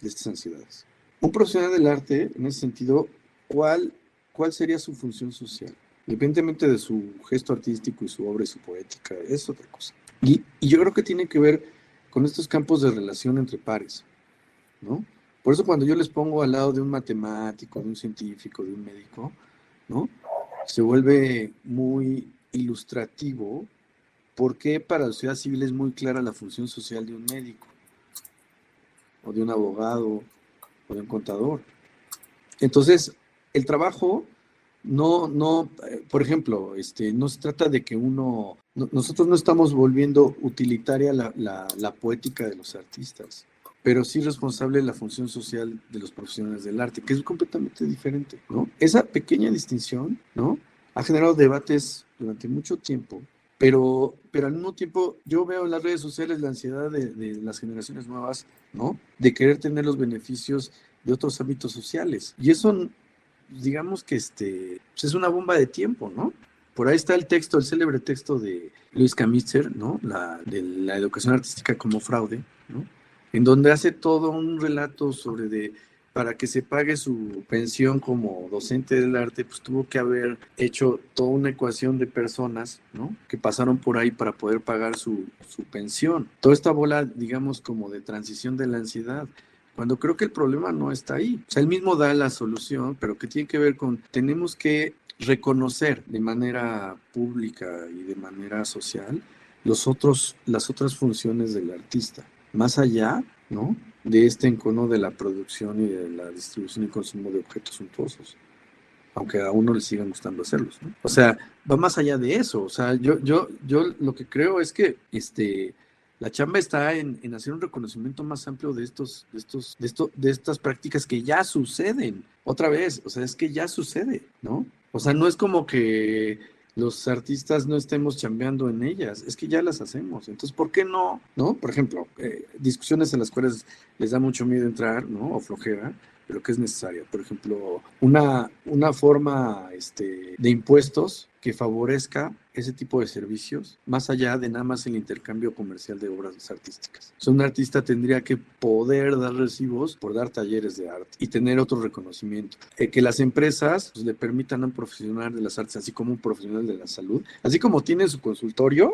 S2: de estas ansiedades. Un profesional del arte, en ese sentido, ¿cuál, cuál sería su función social? independientemente de su gesto artístico y su obra y su poética, es otra cosa. Y, yo creo que tiene que ver con estos campos de relación entre pares, ¿no? Por eso cuando yo les pongo al lado de un matemático, de un científico, de un médico, ¿no? Se vuelve muy ilustrativo porque para la sociedad civil es muy clara la función social de un médico, o de un abogado, o de un contador. Entonces, el trabajo no, no, por ejemplo, este, no se trata de que uno, nosotros no estamos volviendo utilitaria la, la, poética de los artistas, pero sí responsable de la función social de los profesionales del arte, que es completamente diferente, ¿no? Esa pequeña distinción, ¿no? Ha generado debates durante mucho tiempo, pero, pero al mismo tiempo yo veo en las redes sociales la ansiedad de, las generaciones nuevas, ¿no? De querer tener los beneficios de otros ámbitos sociales. Y eso digamos que este, pues, es una bomba de tiempo, ¿no? Por ahí está el texto, el célebre texto de Luis Camitzer, ¿no? De la educación artística como fraude, ¿no? En donde hace todo un relato sobre de, para que se pague su pensión como docente del arte, pues tuvo que haber hecho toda una ecuación de personas, ¿no? Que pasaron por ahí para poder pagar su, su pensión. Toda esta bola, digamos, como de transición de la ansiedad cuando creo que el problema no está ahí. O sea, él mismo da la solución, pero que tiene que ver con, tenemos que reconocer de manera pública y de manera social los otros, las otras funciones del artista, más allá, ¿no? De este encono de la producción y de la distribución y consumo de objetos suntuosos aunque a uno le sigan gustando hacerlos, ¿no? O sea, va más allá de eso, o sea, yo, yo, yo lo que creo es que, este, la chamba está en, hacer un reconocimiento más amplio de estos, de estos, de esto, de estas prácticas que ya suceden. Otra vez, o sea, es que ya sucede, ¿no? O sea, no es como que los artistas no estemos chambeando en ellas, es que ya las hacemos. Entonces, ¿por qué no? ¿No? Por ejemplo, eh, discusiones en las cuales les da mucho miedo entrar, ¿no? O flojera, pero que es necesaria. Por ejemplo, una, una forma este, de impuestos que favorezca ese tipo de servicios, más allá de nada más el intercambio comercial de obras artísticas. O un artista tendría que poder dar recibos por dar talleres de arte y tener otro reconocimiento. Eh, que las empresas pues, le permitan a un profesional de las artes, así como un profesional de la salud, así como tiene su consultorio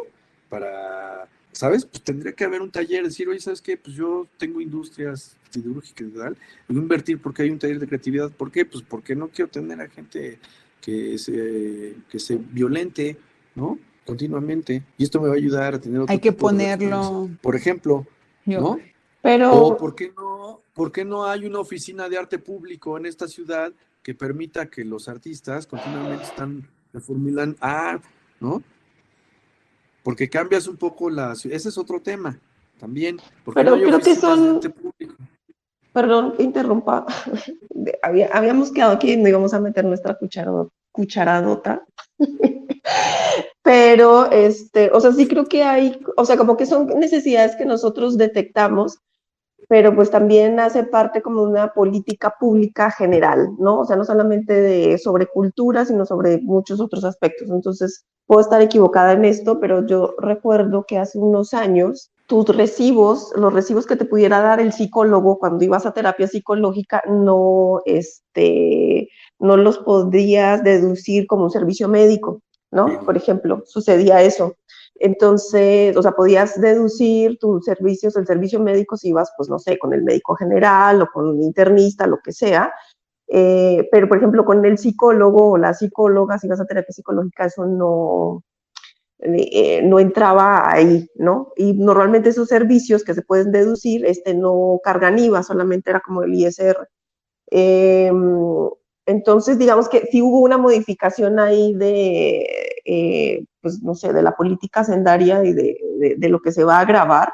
S2: para ¿sabes? Pues tendría que haber un taller, decir, oye, ¿sabes qué? Pues yo tengo industrias siderúrgicas y tal, voy a invertir porque hay un taller de creatividad. ¿Por qué? Pues porque no quiero tener a gente que se, que se violente, ¿no? Continuamente. Y esto me va a ayudar a tener
S1: otro Hay que ponerlo.
S2: Por ejemplo, ¿no?
S4: Pero.
S2: O ¿por qué, no, ¿por qué no hay una oficina de arte público en esta ciudad que permita que los artistas continuamente están reformulan, ah, ¿no? Porque cambias un poco la... Ese es otro tema también.
S4: Pero creo que son... Perdón, interrumpa. <laughs> habíamos quedado aquí y no íbamos a meter nuestra cucharadota. <laughs> Pero, este, o sea, sí creo que hay, o sea, como que son necesidades que nosotros detectamos, pero pues también hace parte como una política pública general, ¿no? O sea, no solamente de, sobre cultura, sino sobre muchos otros aspectos. Entonces, puedo estar equivocada en esto, pero yo recuerdo que hace unos años tus recibos, los recibos que te pudiera dar el psicólogo cuando ibas a terapia psicológica, no, este, no los podrías deducir como un servicio médico, ¿no? Por ejemplo, sucedía eso. Entonces, o sea, podías deducir tus servicios, el servicio médico si ibas, pues no sé, con el médico general o con un internista, lo que sea. Eh, pero, por ejemplo, con el psicólogo o la psicóloga, si vas a terapia psicológica, eso no, eh, no entraba ahí, ¿no? Y normalmente esos servicios que se pueden deducir, este, no cargan IVA, solamente era como el ISR. Em, entonces, digamos que sí hubo una modificación ahí de, eh, pues no sé, de la política sendaria y de, de, lo que se va a grabar,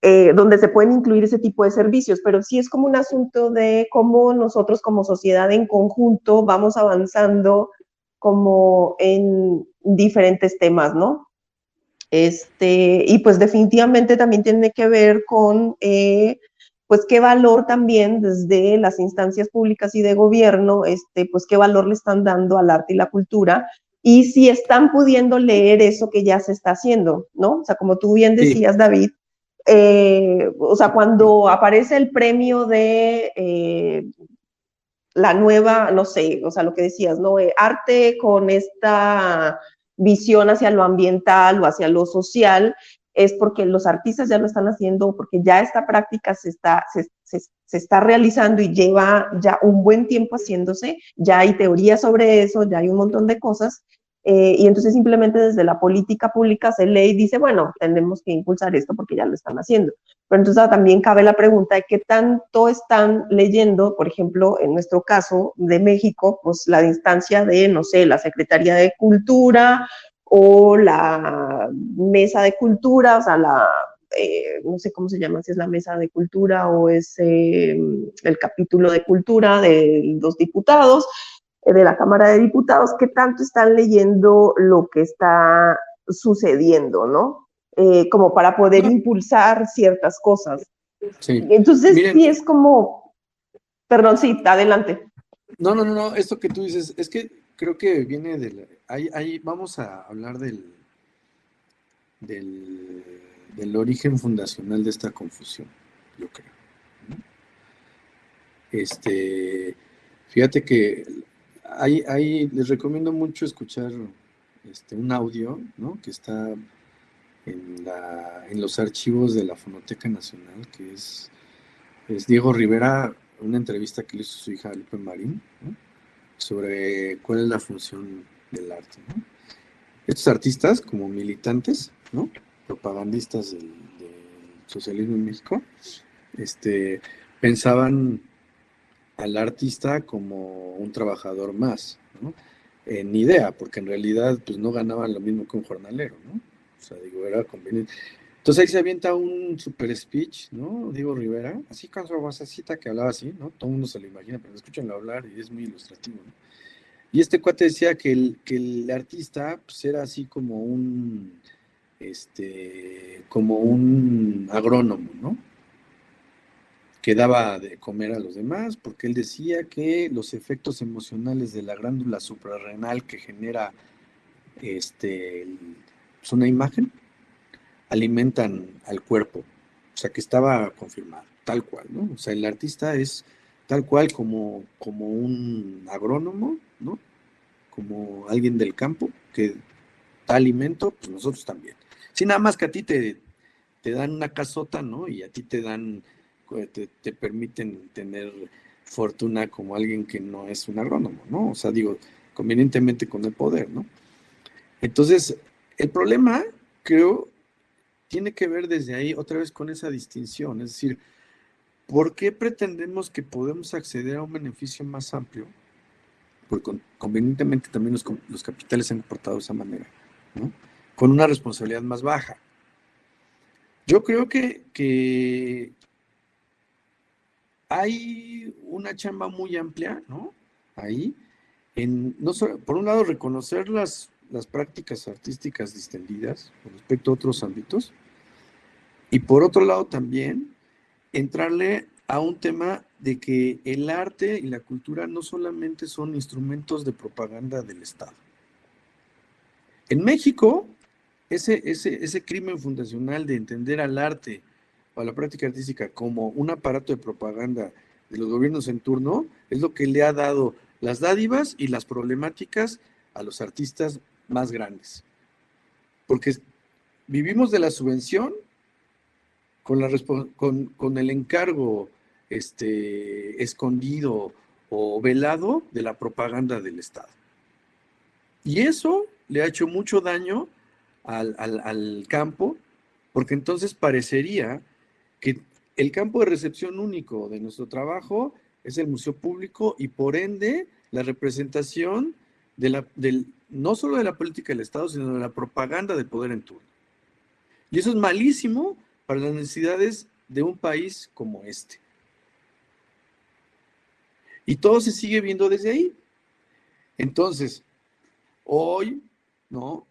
S4: eh, donde se pueden incluir ese tipo de servicios, pero sí es como un asunto de cómo nosotros como sociedad en conjunto vamos avanzando como en diferentes temas, ¿no? Este, y pues definitivamente también tiene que ver con, eh, pues qué valor también desde las instancias públicas y de gobierno, este, pues qué valor le están dando al arte y la cultura y si están pudiendo leer eso que ya se está haciendo, ¿no? O sea, como tú bien decías, David, eh, o sea, cuando aparece el premio de eh, la nueva, no sé, o sea, lo que decías, ¿no? Eh, arte con esta visión hacia lo ambiental o hacia lo social, es porque los artistas ya lo están haciendo, porque ya esta práctica se está, se, se, está realizando y lleva ya un buen tiempo haciéndose, ya hay teoría sobre eso, ya hay un montón de cosas, eh, y entonces simplemente desde la política pública se lee y dice, bueno, tenemos que impulsar esto porque ya lo están haciendo. Pero entonces también cabe la pregunta de qué tanto están leyendo, por ejemplo, en nuestro caso de México, pues la distancia de, no sé, la Secretaría de Cultura o la Mesa de Cultura, o sea, la, eh, no sé cómo se llama, si es la Mesa de Cultura o es eh, el capítulo de Cultura de los diputados, eh, de la Cámara de Diputados, que tanto están leyendo lo que está sucediendo, ¿no? Eh, como para poder impulsar ciertas cosas. Sí. Entonces, sí es como, perdón, sí, adelante.
S2: No, no, no, no, esto que tú dices, es que creo que viene del, ahí, ahí vamos a hablar del, del, origen fundacional de esta confusión, yo creo. Este, fíjate que ahí, les recomiendo mucho escuchar este, un audio, ¿no? Que está en, la, en los archivos de la Fonoteca Nacional, que es, es Diego Rivera, una entrevista que le hizo su hija Lupe Marín, sobre cuál es la función del arte. Estos artistas, como militantes, ¿no? propagandistas del, socialismo en México, este, pensaban al artista como un trabajador más, ¿no? En idea, porque en realidad pues no ganaban lo mismo que un jornalero, ¿no? O sea, digo, era conveniente. Entonces ahí se avienta un super speech, ¿no? Diego Rivera, así con su vocecita que hablaba así, ¿no? Todo el mundo se lo imagina, pero escúchenlo hablar y es muy ilustrativo, ¿no? Y este cuate decía que el, que el artista pues, era así como un, este, como un agrónomo, ¿no? Que daba de comer a los demás, porque él decía que los efectos emocionales de la glándula suprarrenal que genera este, pues, una imagen, alimentan al cuerpo. O sea, que estaba confirmado, tal cual, ¿no? O sea, el artista es tal cual como, como un agrónomo, ¿no? Como alguien del campo que da alimento, pues nosotros también. Si nada más que a ti te, te dan una casota, ¿no? Y a ti te dan, te, te permiten tener fortuna como alguien que no es un agrónomo, ¿no? O sea, digo, convenientemente con el poder, ¿no? Entonces, el problema, creo, tiene que ver desde ahí otra vez con esa distinción, es decir, ¿Por qué pretendemos que podemos acceder a un beneficio más amplio? Porque convenientemente también los, capitales se han comportado de esa manera, ¿no? Con una responsabilidad más baja. Yo creo que, hay una chamba muy amplia, ¿no? Ahí, en, no por un lado, reconocer las, las prácticas artísticas distendidas con respecto a otros ámbitos, y por otro lado también entrarle a un tema de que el arte y la cultura no solamente son instrumentos de propaganda del Estado. En México, ese, ese, ese crimen fundacional de entender al arte o a la práctica artística como un aparato de propaganda de los gobiernos en turno es lo que le ha dado las dádivas y las problemáticas a los artistas más grandes. Porque vivimos de la subvención con, la, con, con el encargo este, escondido o velado de la propaganda del Estado. Y eso le ha hecho mucho daño al, al, campo, porque entonces parecería que el campo de recepción único de nuestro trabajo es el museo público y por ende la representación de la, del, no solo de la política del Estado, sino de la propaganda del poder en turno. Y eso es malísimo para las necesidades de un país como este. Y todo se sigue viendo desde ahí. Entonces, hoy, ¿no?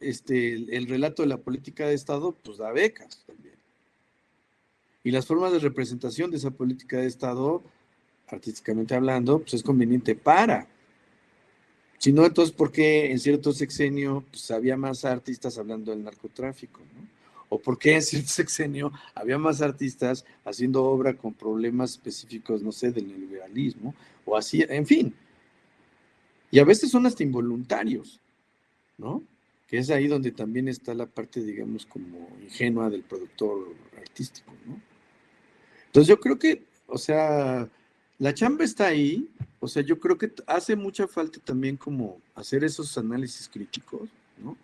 S2: Este, el, relato de la política de Estado, pues da becas también. Y las formas de representación de esa política de Estado, artísticamente hablando, pues es conveniente para. Si no, entonces, ¿por qué en cierto sexenio pues, había más artistas hablando del narcotráfico? ¿no? o por qué en cierto <laughs> sexenio había más artistas haciendo obra con problemas específicos, no sé, del liberalismo, o así, en fin. Y a veces son hasta involuntarios, ¿no? Que es ahí donde también está la parte, digamos, como ingenua del productor artístico, ¿no? Entonces yo creo que, o sea, la chamba está ahí, o sea, yo creo que hace mucha falta también como hacer esos análisis críticos, ¿no?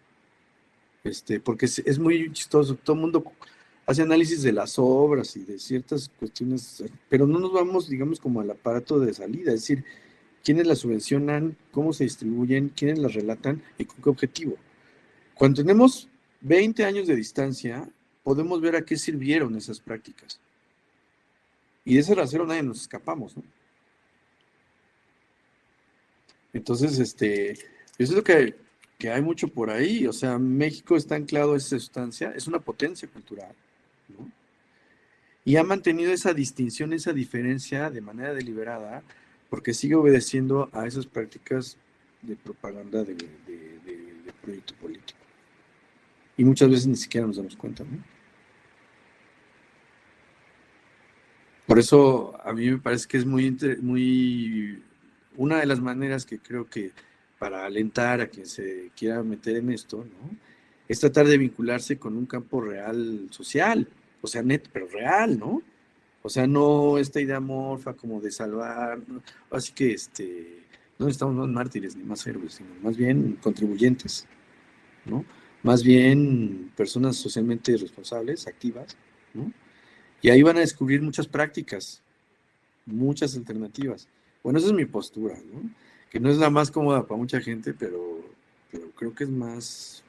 S2: este, porque es, muy chistoso, todo el mundo hace análisis de las obras y de ciertas cuestiones, pero no nos vamos, digamos, como al aparato de salida, es decir, quiénes las subvencionan, cómo se distribuyen, quiénes las relatan y con qué objetivo. Cuando tenemos 20 años de distancia, podemos ver a qué sirvieron esas prácticas. Y de ese rasero nadie nos escapamos, ¿no? Entonces, este, es lo que que hay mucho por ahí. O sea, México está anclado a esa sustancia, es una potencia cultural, ¿no? Y ha mantenido esa distinción, esa diferencia de manera deliberada, porque sigue obedeciendo a esas prácticas de propaganda de, proyecto político. Y muchas veces ni siquiera nos damos cuenta, ¿no? Por eso a mí me parece que es muy, una de las maneras que creo que para alentar a quien se quiera meter en esto, ¿no? Es tratar de vincularse con un campo real social, o sea, net, pero real, ¿no? O sea, no esta idea morfa como de salvar, así que este, no estamos más mártires ni más héroes, sino más bien contribuyentes, ¿no? Más bien personas socialmente responsables, activas, ¿no? Y ahí van a descubrir muchas prácticas, muchas alternativas. Bueno, esa es mi postura, ¿no? que no es la más cómoda para mucha gente, pero, creo que es más,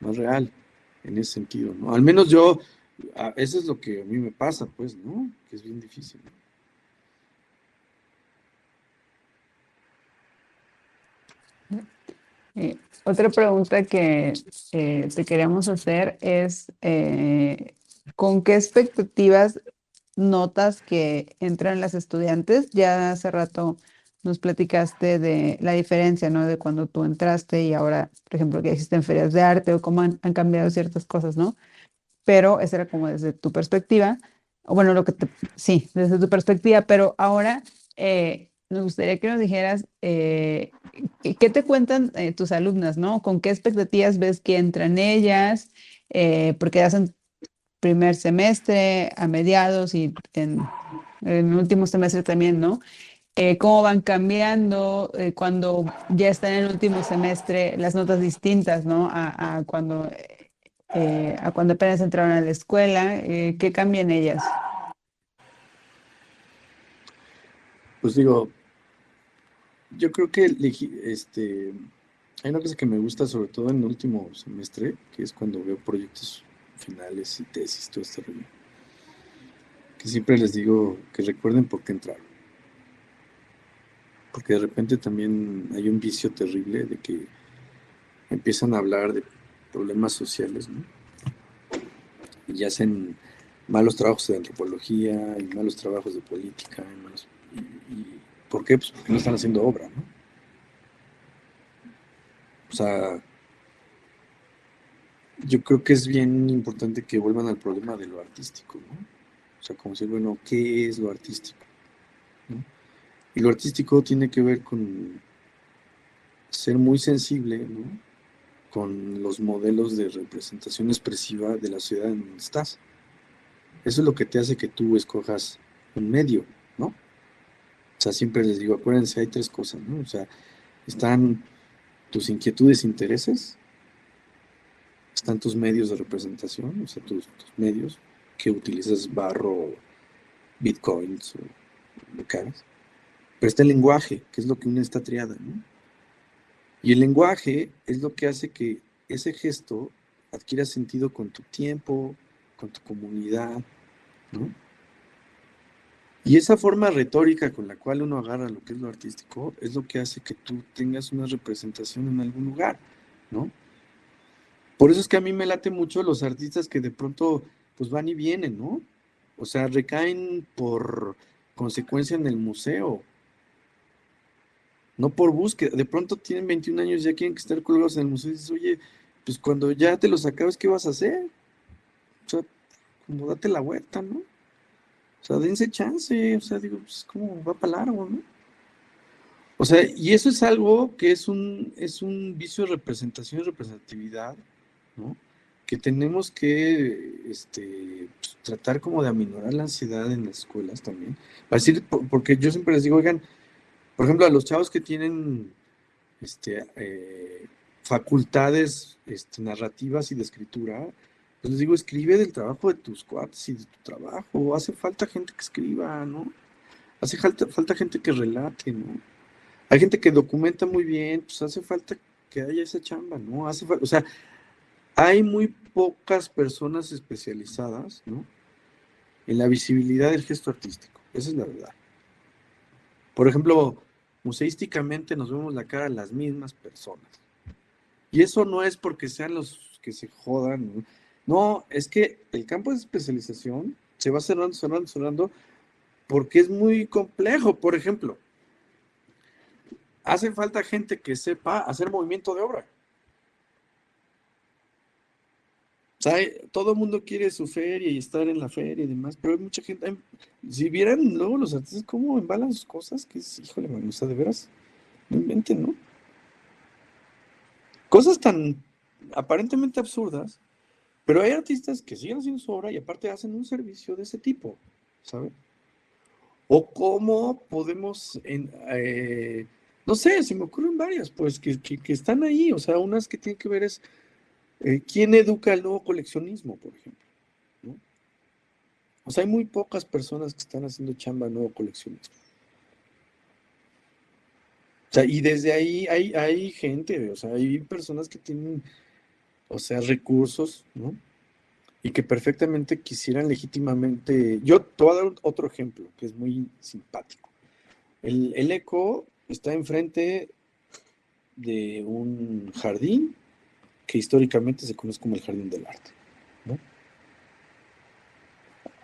S2: más real en ese sentido, ¿no? Al menos yo, eso es lo que a mí me pasa, pues, ¿no? Que es bien difícil.
S1: Eh, otra pregunta que eh, te queríamos hacer es, eh, ¿con qué expectativas notas que entran las estudiantes? Ya hace rato nos platicaste de la diferencia, ¿no? De cuando tú entraste y ahora, por ejemplo, que existen ferias de arte o cómo han, cambiado ciertas cosas, ¿no? Pero esa era como desde tu perspectiva, o bueno, lo que sí, desde tu perspectiva, pero ahora eh, nos gustaría que nos dijeras eh, qué te cuentan eh, tus alumnas, ¿no? ¿Con qué expectativas ves que entran ellas? Eh, porque hacen primer semestre, a mediados y en, en el último semestre también, ¿no? Eh, cómo van cambiando eh, cuando ya están en el último semestre las notas distintas, ¿no? A, cuando, eh, a cuando apenas entraron a la escuela, ¿qué cambian ellas?
S2: Pues digo, yo creo que este, hay una cosa que me gusta sobre todo en el último semestre, que es cuando veo proyectos finales y tesis, todo este rollo. Que siempre les digo que recuerden por qué entraron. Porque de repente también hay un vicio terrible de que empiezan a hablar de problemas sociales, ¿no? Y hacen malos trabajos de antropología y malos trabajos de política. Y malos- ¿Por qué? Pues porque no están haciendo obra, ¿no? O sea, yo creo que es bien importante que vuelvan al problema de lo artístico, ¿no? O sea, como decir, bueno, ¿qué es lo artístico? ¿no? Y lo artístico tiene que ver con ser muy sensible, ¿no? Con los modelos de representación expresiva de la ciudad en donde estás. Eso es lo que te hace que tú escojas un medio, ¿no? O sea, siempre les digo, acuérdense, hay tres cosas, ¿no? O sea, están tus inquietudes e intereses, están tus medios de representación, o sea, tus, medios, que utilizas barro, bitcoins o lo que. Pero está el lenguaje, que es lo que une esta triada, ¿no? Y el lenguaje es lo que hace que ese gesto adquiera sentido con tu tiempo, con tu comunidad, ¿no? Y esa forma retórica con la cual uno agarra lo que es lo artístico es lo que hace que tú tengas una representación en algún lugar, ¿no? Por eso es que a mí me late mucho los artistas que de pronto pues van y vienen, ¿no? O sea, recaen por consecuencia en el museo, no por búsqueda. De pronto tienen 21 años, ya quieren estar colgados en el museo y dices, oye, pues cuando ya te los acabes, ¿qué vas a hacer? O sea, como date la vuelta, ¿no? O sea, dense chance, o sea, digo, pues como va para largo, ¿no? O sea, y eso es algo que es un, es un vicio de representación y representatividad, ¿no? Que tenemos que este, pues, tratar como de aminorar la ansiedad en las escuelas también. Para porque yo siempre les digo, oigan, por ejemplo, a los chavos que tienen este, eh, facultades este, narrativas y de escritura, pues les digo, escribe del trabajo de tus cuates y de tu trabajo. Hace falta gente que escriba, ¿no? Hace falta, falta gente que relate, ¿no? Hay gente que documenta muy bien, pues hace falta que haya esa chamba, ¿no? Hace falta, o sea, hay muy pocas personas especializadas. En la visibilidad del gesto artístico. Esa es la verdad. Por ejemplo, museísticamente nos vemos la cara de las mismas personas. Y eso no es porque sean los que se jodan. ¿no? No, es que el campo de especialización se va cerrando, cerrando, cerrando, porque es muy complejo. Por ejemplo, hace falta gente que sepa hacer movimiento de obra. O todo el mundo quiere su feria y estar en la feria y demás, pero hay mucha gente. si vieran luego los artistas cómo embalan sus cosas, que es, híjole, man, o sea, de veras, no inventen, ¿no? Cosas tan aparentemente absurdas, pero hay artistas que siguen haciendo su obra y aparte hacen un servicio de ese tipo, ¿sabe? O cómo podemos, eh, no sé, se me ocurren varias, pues, que, que- que están ahí, o sea, unas que tienen que ver es, eh, ¿quién educa el nuevo coleccionismo, por ejemplo? O sea, hay muy pocas personas que están haciendo chamba de nuevo coleccionismo. O sea, y desde ahí hay, hay gente, o sea, hay personas que tienen, o sea, recursos, ¿no? Y que perfectamente quisieran legítimamente. Yo te voy a dar otro ejemplo que es muy simpático. El ECO está enfrente de un jardín que históricamente se conoce como el jardín del arte.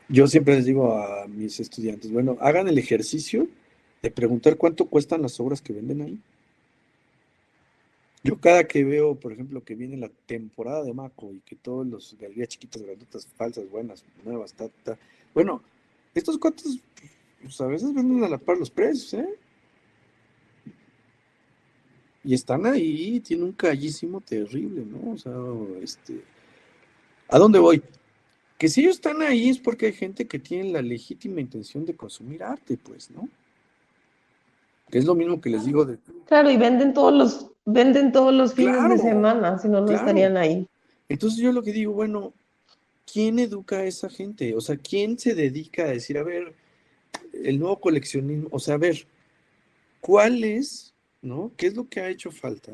S2: Yo siempre les digo a mis estudiantes, bueno, hagan el ejercicio de preguntar cuánto cuestan las obras que venden ahí. Yo cada que veo, por ejemplo, que viene la temporada de Maco y que todos los galerías chiquitas, grandotas, falsas, buenas, nuevas, ta, ta. Bueno, estos cuantos, pues a veces venden a la par los precios, ¿eh? Y están ahí, tiene un callísimo terrible, ¿no? O sea, este. ¿A dónde voy? Que si ellos están ahí es porque hay gente que tiene la legítima intención de consumir arte, pues, ¿no? Que es lo mismo que les digo de...
S4: Claro, y venden todos los, venden todos los fines de semana, si no, no estarían ahí.
S2: Entonces yo lo que digo, bueno, ¿quién educa a esa gente? O sea, ¿quién se dedica a decir, a ver, el nuevo coleccionismo, o sea, a ver, ¿cuál es, no? ¿Qué es lo que ha hecho falta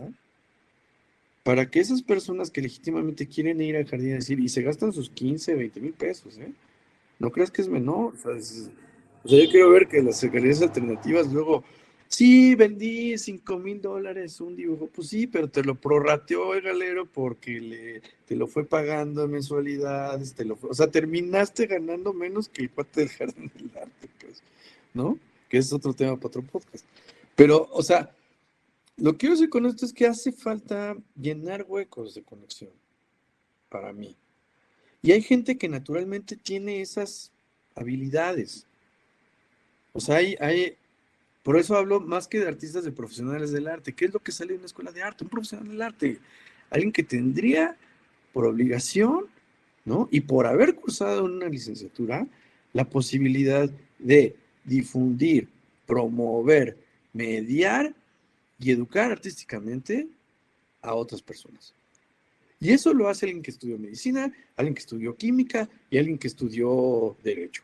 S2: para que esas personas que legítimamente quieren ir al jardín a decir, y se gastan sus 15, 20 mil pesos, ¿eh? No creas que es menor. O sea, yo quiero ver que las secretarías alternativas luego, sí, vendí 5 mil dólares un dibujo, pues sí, pero te lo prorrateó el galero porque le, te lo fue pagando en mensualidades, te lo o sea, terminaste ganando menos que el cuate del jardín del arte, pues, ¿no? Que es otro tema para otro podcast. Pero, o sea, lo que quiero decir con esto es que hace falta llenar huecos de conexión para mí. Y hay gente que naturalmente tiene esas habilidades. O sea, hay, hay, por eso hablo más que de artistas, de profesionales del arte. ¿Qué es lo que sale de una escuela de arte? Un profesional del arte. Alguien que tendría por obligación, ¿no? Y por haber cursado una licenciatura, la posibilidad de difundir, promover, mediar y educar artísticamente a otras personas. Y eso lo hace alguien que estudió medicina, alguien que estudió química y alguien que estudió derecho.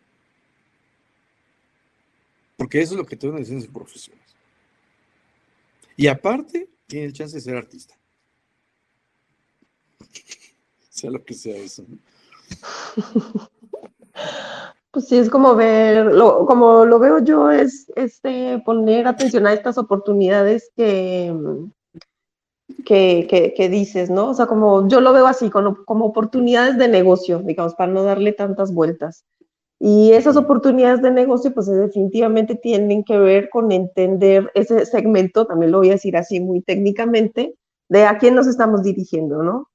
S2: Porque eso es lo que todos en sus profesiones. Y aparte, tiene el chance de ser artista. <laughs> sea lo que sea eso. <laughs>
S4: Pues sí, es como ver, como lo veo yo, es este, poner atención a estas oportunidades que, que, que, dices, ¿no? O sea, como yo lo veo así, como, como oportunidades de negocio, digamos, para no darle tantas vueltas. Y esas oportunidades de negocio, pues definitivamente tienen que ver con entender ese segmento, también lo voy a decir así muy técnicamente, de a quién nos estamos dirigiendo, ¿no?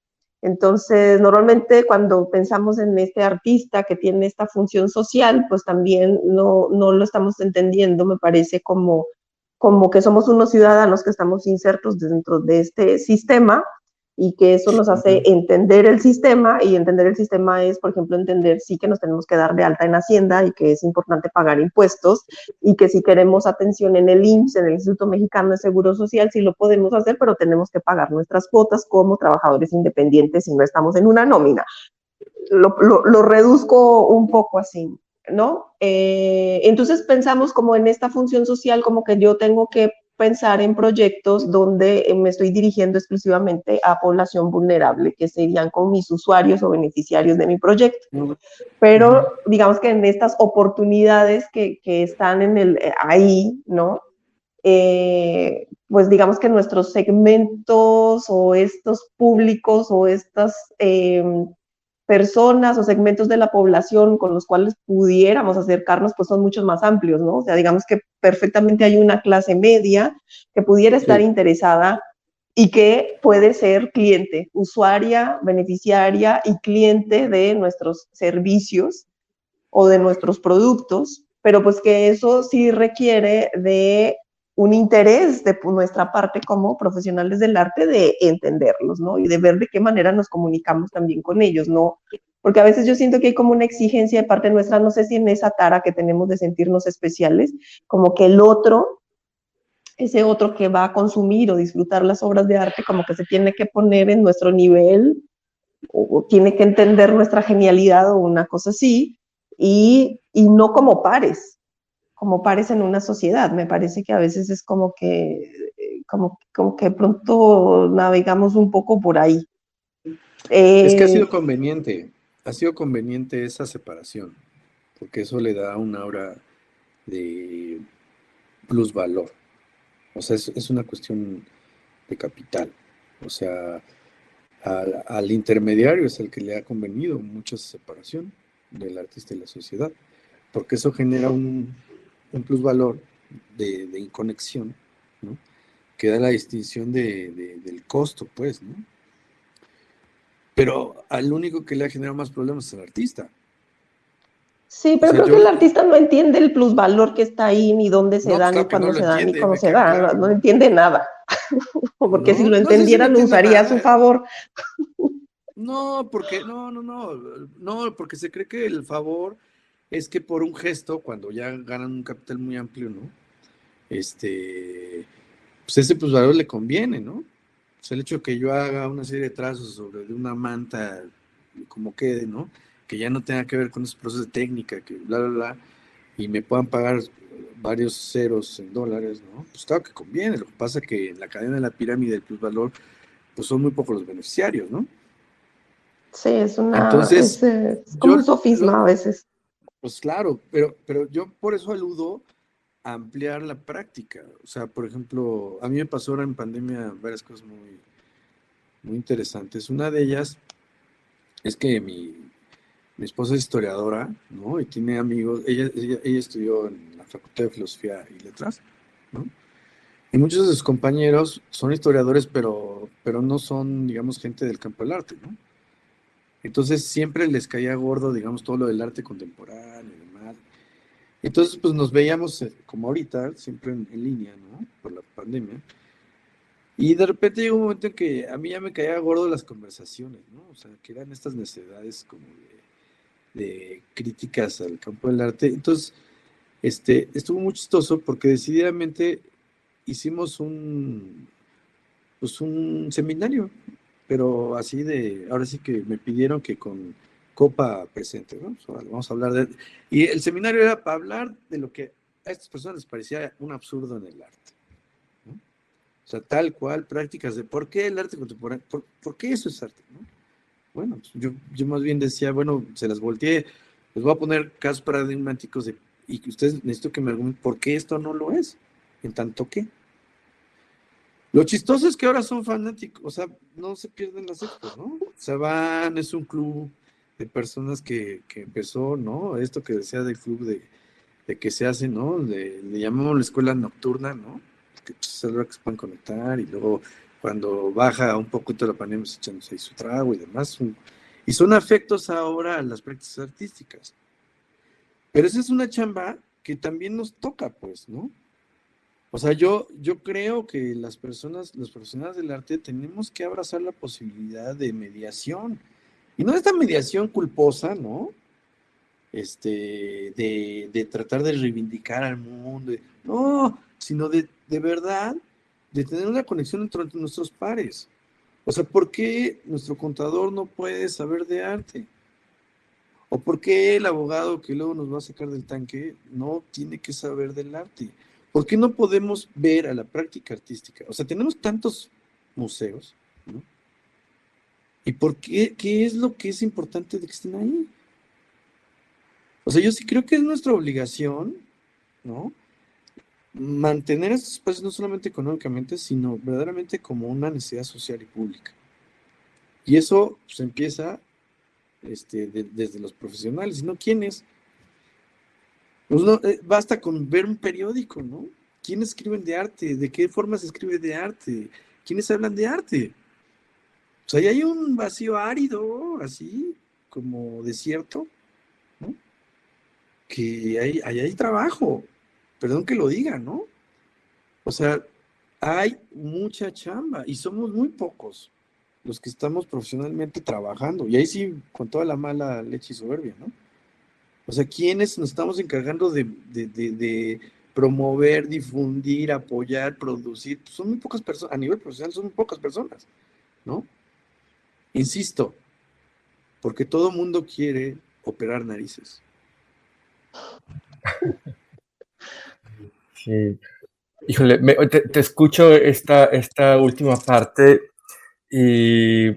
S4: Entonces, normalmente cuando pensamos en este artista que tiene esta función social, pues también no, no lo estamos entendiendo, me parece, como, como que somos unos ciudadanos que estamos insertos dentro de este sistema y que eso nos hace entender el sistema y entender el sistema es, por ejemplo, entender sí que nos tenemos que dar de alta en Hacienda y que es importante pagar impuestos y que si queremos atención en el IMSS, en el Instituto Mexicano de Seguro Social, sí lo podemos hacer, pero tenemos que pagar nuestras cuotas como trabajadores independientes y no estamos en una nómina. Lo, lo, reduzco un poco así, ¿no? Eh, entonces pensamos como en esta función social, como que yo tengo que pensar en proyectos donde eh, me estoy dirigiendo exclusivamente a población vulnerable, que serían como mis usuarios o beneficiarios de mi proyecto. Pero digamos que en estas oportunidades que, que están en el, eh, ahí, ¿no? Eh, pues digamos que nuestros segmentos o estos públicos o estas em, personas o segmentos de la población con los cuales pudiéramos acercarnos, pues son muchos más amplios, ¿no? O sea, digamos que perfectamente hay una clase media que pudiera estar interesada y que puede ser cliente, usuaria, beneficiaria y cliente de nuestros servicios o de nuestros productos, pero pues que eso sí requiere de un interés de nuestra parte como profesionales del arte de entenderlos, ¿no? Y de ver de qué manera nos comunicamos también con ellos, ¿no? Porque a veces yo siento que hay como una exigencia de parte nuestra, no sé si en esa tara que tenemos de sentirnos especiales, como que el otro, ese otro que va a consumir o disfrutar las obras de arte, como que se tiene que poner en nuestro nivel o tiene que entender nuestra genialidad o una cosa así, y, y no como pares, como pares en una sociedad. Me parece que a veces es como que, como, como que pronto navegamos un poco por ahí.
S2: es que ha sido eh, conveniente, ha sido conveniente esa separación, porque eso le da una aura de plusvalor. O sea, es, es una cuestión de capital. O sea, al, intermediario es el que le ha convenido mucha separación del artista y la sociedad, porque eso genera un, un plusvalor de, de, inconexión, ¿no? que da la distinción de, del costo, pues, ¿no? Pero al único que le ha generado más problemas es el artista.
S4: Sí, pero creo que el artista no entiende el plusvalor que está ahí, ni dónde se da, ni cuándo se da, ni cómo se da, no, entiende nada. <laughs> porque si lo entendiera, lo usaría a su favor.
S2: no, porque, no, no, no, no, porque se cree que el favor es que por un gesto, cuando ya ganan un capital muy amplio, ¿no? Este, pues ese plusvalor le conviene, ¿no? Pues el hecho de que yo haga una serie de trazos sobre una manta, como quede, ¿no? que ya no tenga que ver con esos procesos de técnica, que bla, bla, bla, y me puedan pagar varios ceros en dólares, ¿no? Pues claro que conviene. Lo que pasa es que en la cadena de la pirámide del plusvalor, pues son muy pocos los beneficiarios, ¿no?
S4: Sí, es una. Entonces, es, como un sofisma a veces.
S2: Pues claro, pero, pero yo por eso aludo a ampliar la práctica. O sea, por ejemplo, a mí me pasó ahora en pandemia varias cosas muy, muy interesantes. Una de ellas es que mi, mi esposa es historiadora, ¿no? Y tiene amigos, ella, ella, estudió en la Facultad de Filosofía y Letras, ¿no? Y muchos de sus compañeros son historiadores, pero, pero no son, digamos, gente del campo del arte, ¿no? Entonces siempre les caía gordo, digamos, todo lo del arte contemporáneo y demás. Entonces, pues nos veíamos eh, como ahorita, siempre en, línea, ¿no? Por la pandemia. Y de repente llegó un momento en que a mí ya me caía gordo las conversaciones, ¿no? O sea, que eran estas necesidades como de de críticas al campo del arte. Entonces, este, estuvo muy chistoso porque decididamente hicimos un, pues un seminario, pero así de, ahora sí que me pidieron que con copa presente, ¿no? vamos a hablar de... Y el seminario era para hablar de lo que a estas personas les parecía un absurdo en el arte. O sea, tal cual, prácticas de por qué el arte contemporáneo, por, por qué eso es arte, ¿no? Bueno, pues, yo, yo más bien decía, bueno, se las volteé, les voy a poner casos paradigmáticos de, y ustedes necesito que me argumenten por qué esto no lo es, en tanto que. Lo chistoso es que ahora son fanáticos, o sea, no se pierden las expos, ¿no? Se van, es un club de personas que, que empezó, ¿no? Esto que decía del club de, de que se hace, ¿no? le llamamos la escuela nocturna, ¿no? Que pues, que se pueden conectar y luego cuando baja un poquito la pandemia, se echándose ahí su trago y demás. Y son afectos ahora a las prácticas artísticas. Pero esa es una chamba que también nos toca, pues, ¿no? O sea, yo, yo creo que las personas, los profesionales del arte, tenemos que abrazar la posibilidad de mediación. Y no esta mediación culposa, ¿no? Este, de, de tratar de reivindicar al mundo, no, sino de, de verdad de tener una conexión entre nuestros pares. O sea, ¿por qué nuestro contador no puede saber de arte? ¿O por qué el abogado que luego nos va a sacar del tanque no tiene que saber del arte? ¿Por qué no podemos ver a la práctica artística? O sea, tenemos tantos museos, ¿no? ¿Y por qué? ¿Qué es lo que es importante de que estén ahí? O sea, yo sí creo que es nuestra obligación, ¿no? mantener estos espacios no solamente económicamente, sino verdaderamente como una necesidad social y pública. Y eso se empieza este, desde los profesionales, ¿no? ¿Quiénes? Pues no, eh, basta con ver un periódico, ¿no? ¿Quiénes escriben de arte? ¿De qué forma se escribe de arte? ¿Quiénes hablan de arte? O sea, ahí hay un vacío árido, así, como desierto, ¿no? Que ahí hay trabajo perdón que lo diga, ¿no? O sea, hay mucha chamba y somos muy pocos los que estamos profesionalmente trabajando. Y ahí sí, con toda la mala leche y soberbia, ¿no? O sea, ¿quiénes nos estamos encargando de, promover, difundir, apoyar, producir? Pues son muy pocas personas, a nivel profesional son muy pocas personas, ¿no? Insisto, porque todo mundo quiere operar narices.
S3: Sí. Híjole, te, escucho esta, esta última parte y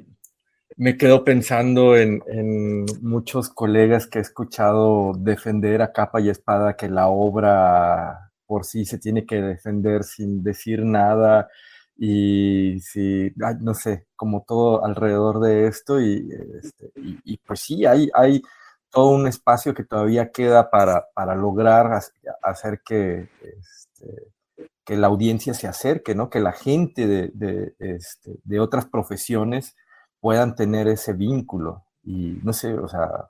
S3: me quedo pensando en, muchos colegas que he escuchado defender a capa y espada que la obra por sí se tiene que defender sin decir nada y si, no sé, como todo alrededor de esto y, este, pues sí, hay, hay todo un espacio que todavía queda para, para lograr hacer que, este, que la audiencia se acerque, ¿no? Que la gente de, de, este, de otras profesiones puedan tener ese vínculo. Y no sé, o sea,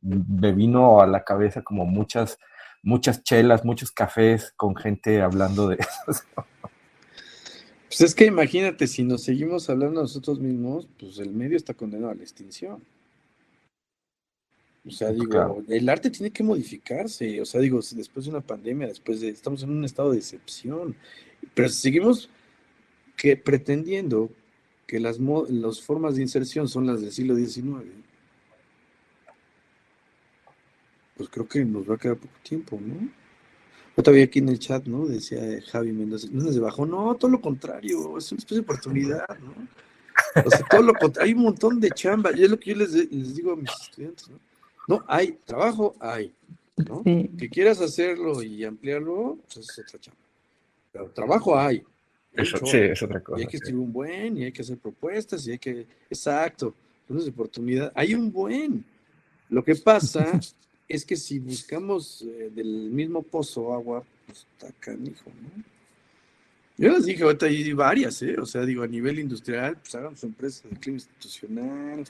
S3: me vino a la cabeza como muchas, muchas chelas, muchos cafés con gente hablando de <laughs> eso.
S2: Pues es que imagínate, si nos seguimos hablando nosotros mismos, pues el medio está condenado a la extinción. O sea, digo, el arte tiene que modificarse. O sea, digo, después de una pandemia, después de, estamos en un estado de excepción. Pero seguimos que pretendiendo que las, las formas de inserción son las del siglo XIX, pues creo que nos va a quedar poco tiempo, ¿no? Yo todavía aquí en el chat, ¿no? Decía Javi Mendoza, no se bajó, no, todo lo contrario, es una especie de oportunidad, ¿no? O sea, todo lo contrario, hay un montón de chamba, y es lo que yo les, les digo a mis estudiantes, ¿no? No, hay trabajo, hay, ¿no? Que quieras hacerlo y ampliarlo, pues es otra chamba. Pero trabajo hay.
S3: Eso, sí, es otra cosa.
S2: Y hay que escribir un buen, y hay que hacer propuestas, y hay que, exacto, es oportunidad. Hay un buen. Lo que pasa <laughs> es que si buscamos eh, del mismo pozo agua, pues está canijo, ¿no? Yo les dije, ahorita hay varias, ¿eh? O sea, digo, a nivel industrial, pues hagan su empresa de clima institucional,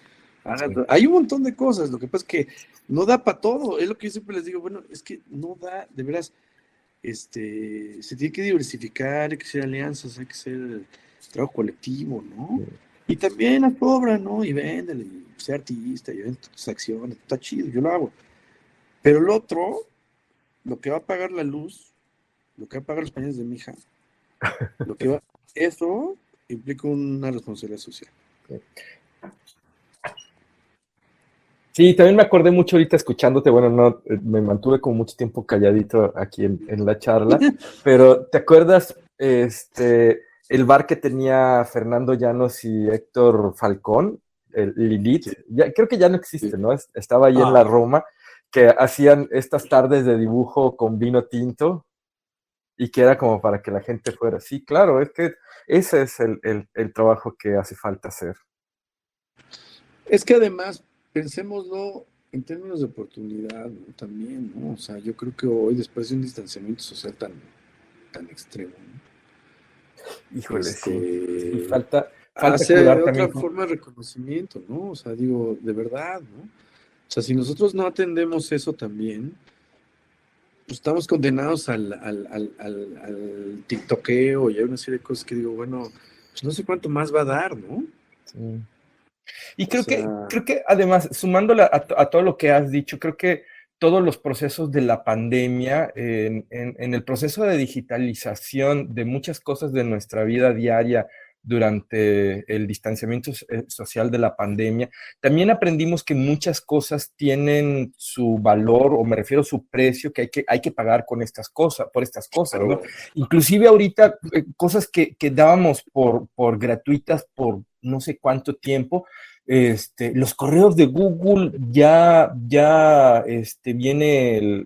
S2: hay un montón de cosas, lo que pasa es que no da para todo, es lo que yo siempre les digo, bueno, es que no da, de veras, este, se tiene que diversificar, hay que hacer alianzas, hay que hacer trabajo colectivo, ¿no? Y también a obra, ¿no? Y véndele, y sea artista, y vende tus acciones, está chido, yo lo hago. Pero el otro, lo que va a pagar la luz, lo que va a pagar los pañales de mi hija, <laughs> lo que va, eso implica una responsabilidad social.
S3: Sí, también me acordé mucho ahorita escuchándote, bueno, no, eh, me mantuve como mucho tiempo calladito aquí en, la charla, <laughs> pero ¿te acuerdas este, el bar que tenía Fernando Llanos y Héctor Falcón, el Lilith? Ya, creo que ya no existe, ¿no? Estaba ahí en la ah. Roma, que hacían estas tardes de dibujo con vino tinto y que era como para que la gente fuera. Sí, claro, es que ese es el, el trabajo que hace falta hacer.
S2: Es que además pensémoslo en términos de oportunidad también, ¿no? O sea, yo creo que hoy, después de un distanciamiento social tan, tan extremo, ¿no?
S3: Híjole, este, falta,
S2: falta otra forma de reconocimiento, ¿no? O sea, digo, de verdad, ¿no? O sea, si nosotros no atendemos eso también, pues estamos condenados al, al, al, al, al tiktokeo y hay una serie de cosas que digo, bueno, pues no sé cuánto más va a dar, ¿no? Sí.
S3: Y creo, que, creo que además, sumándole a, todo lo que has dicho, creo que todos los procesos de la pandemia, en, el proceso de digitalización de muchas cosas de nuestra vida diaria durante el distanciamiento eh, social de la pandemia, también aprendimos que muchas cosas tienen su valor, o me refiero a su precio, que hay que, hay que pagar con estas cosas, por estas cosas, ¿no? Inclusive ahorita, eh, cosas que, que dábamos por, por gratuitas por no sé cuánto tiempo. Este, los correos de Google ya, ya este, viene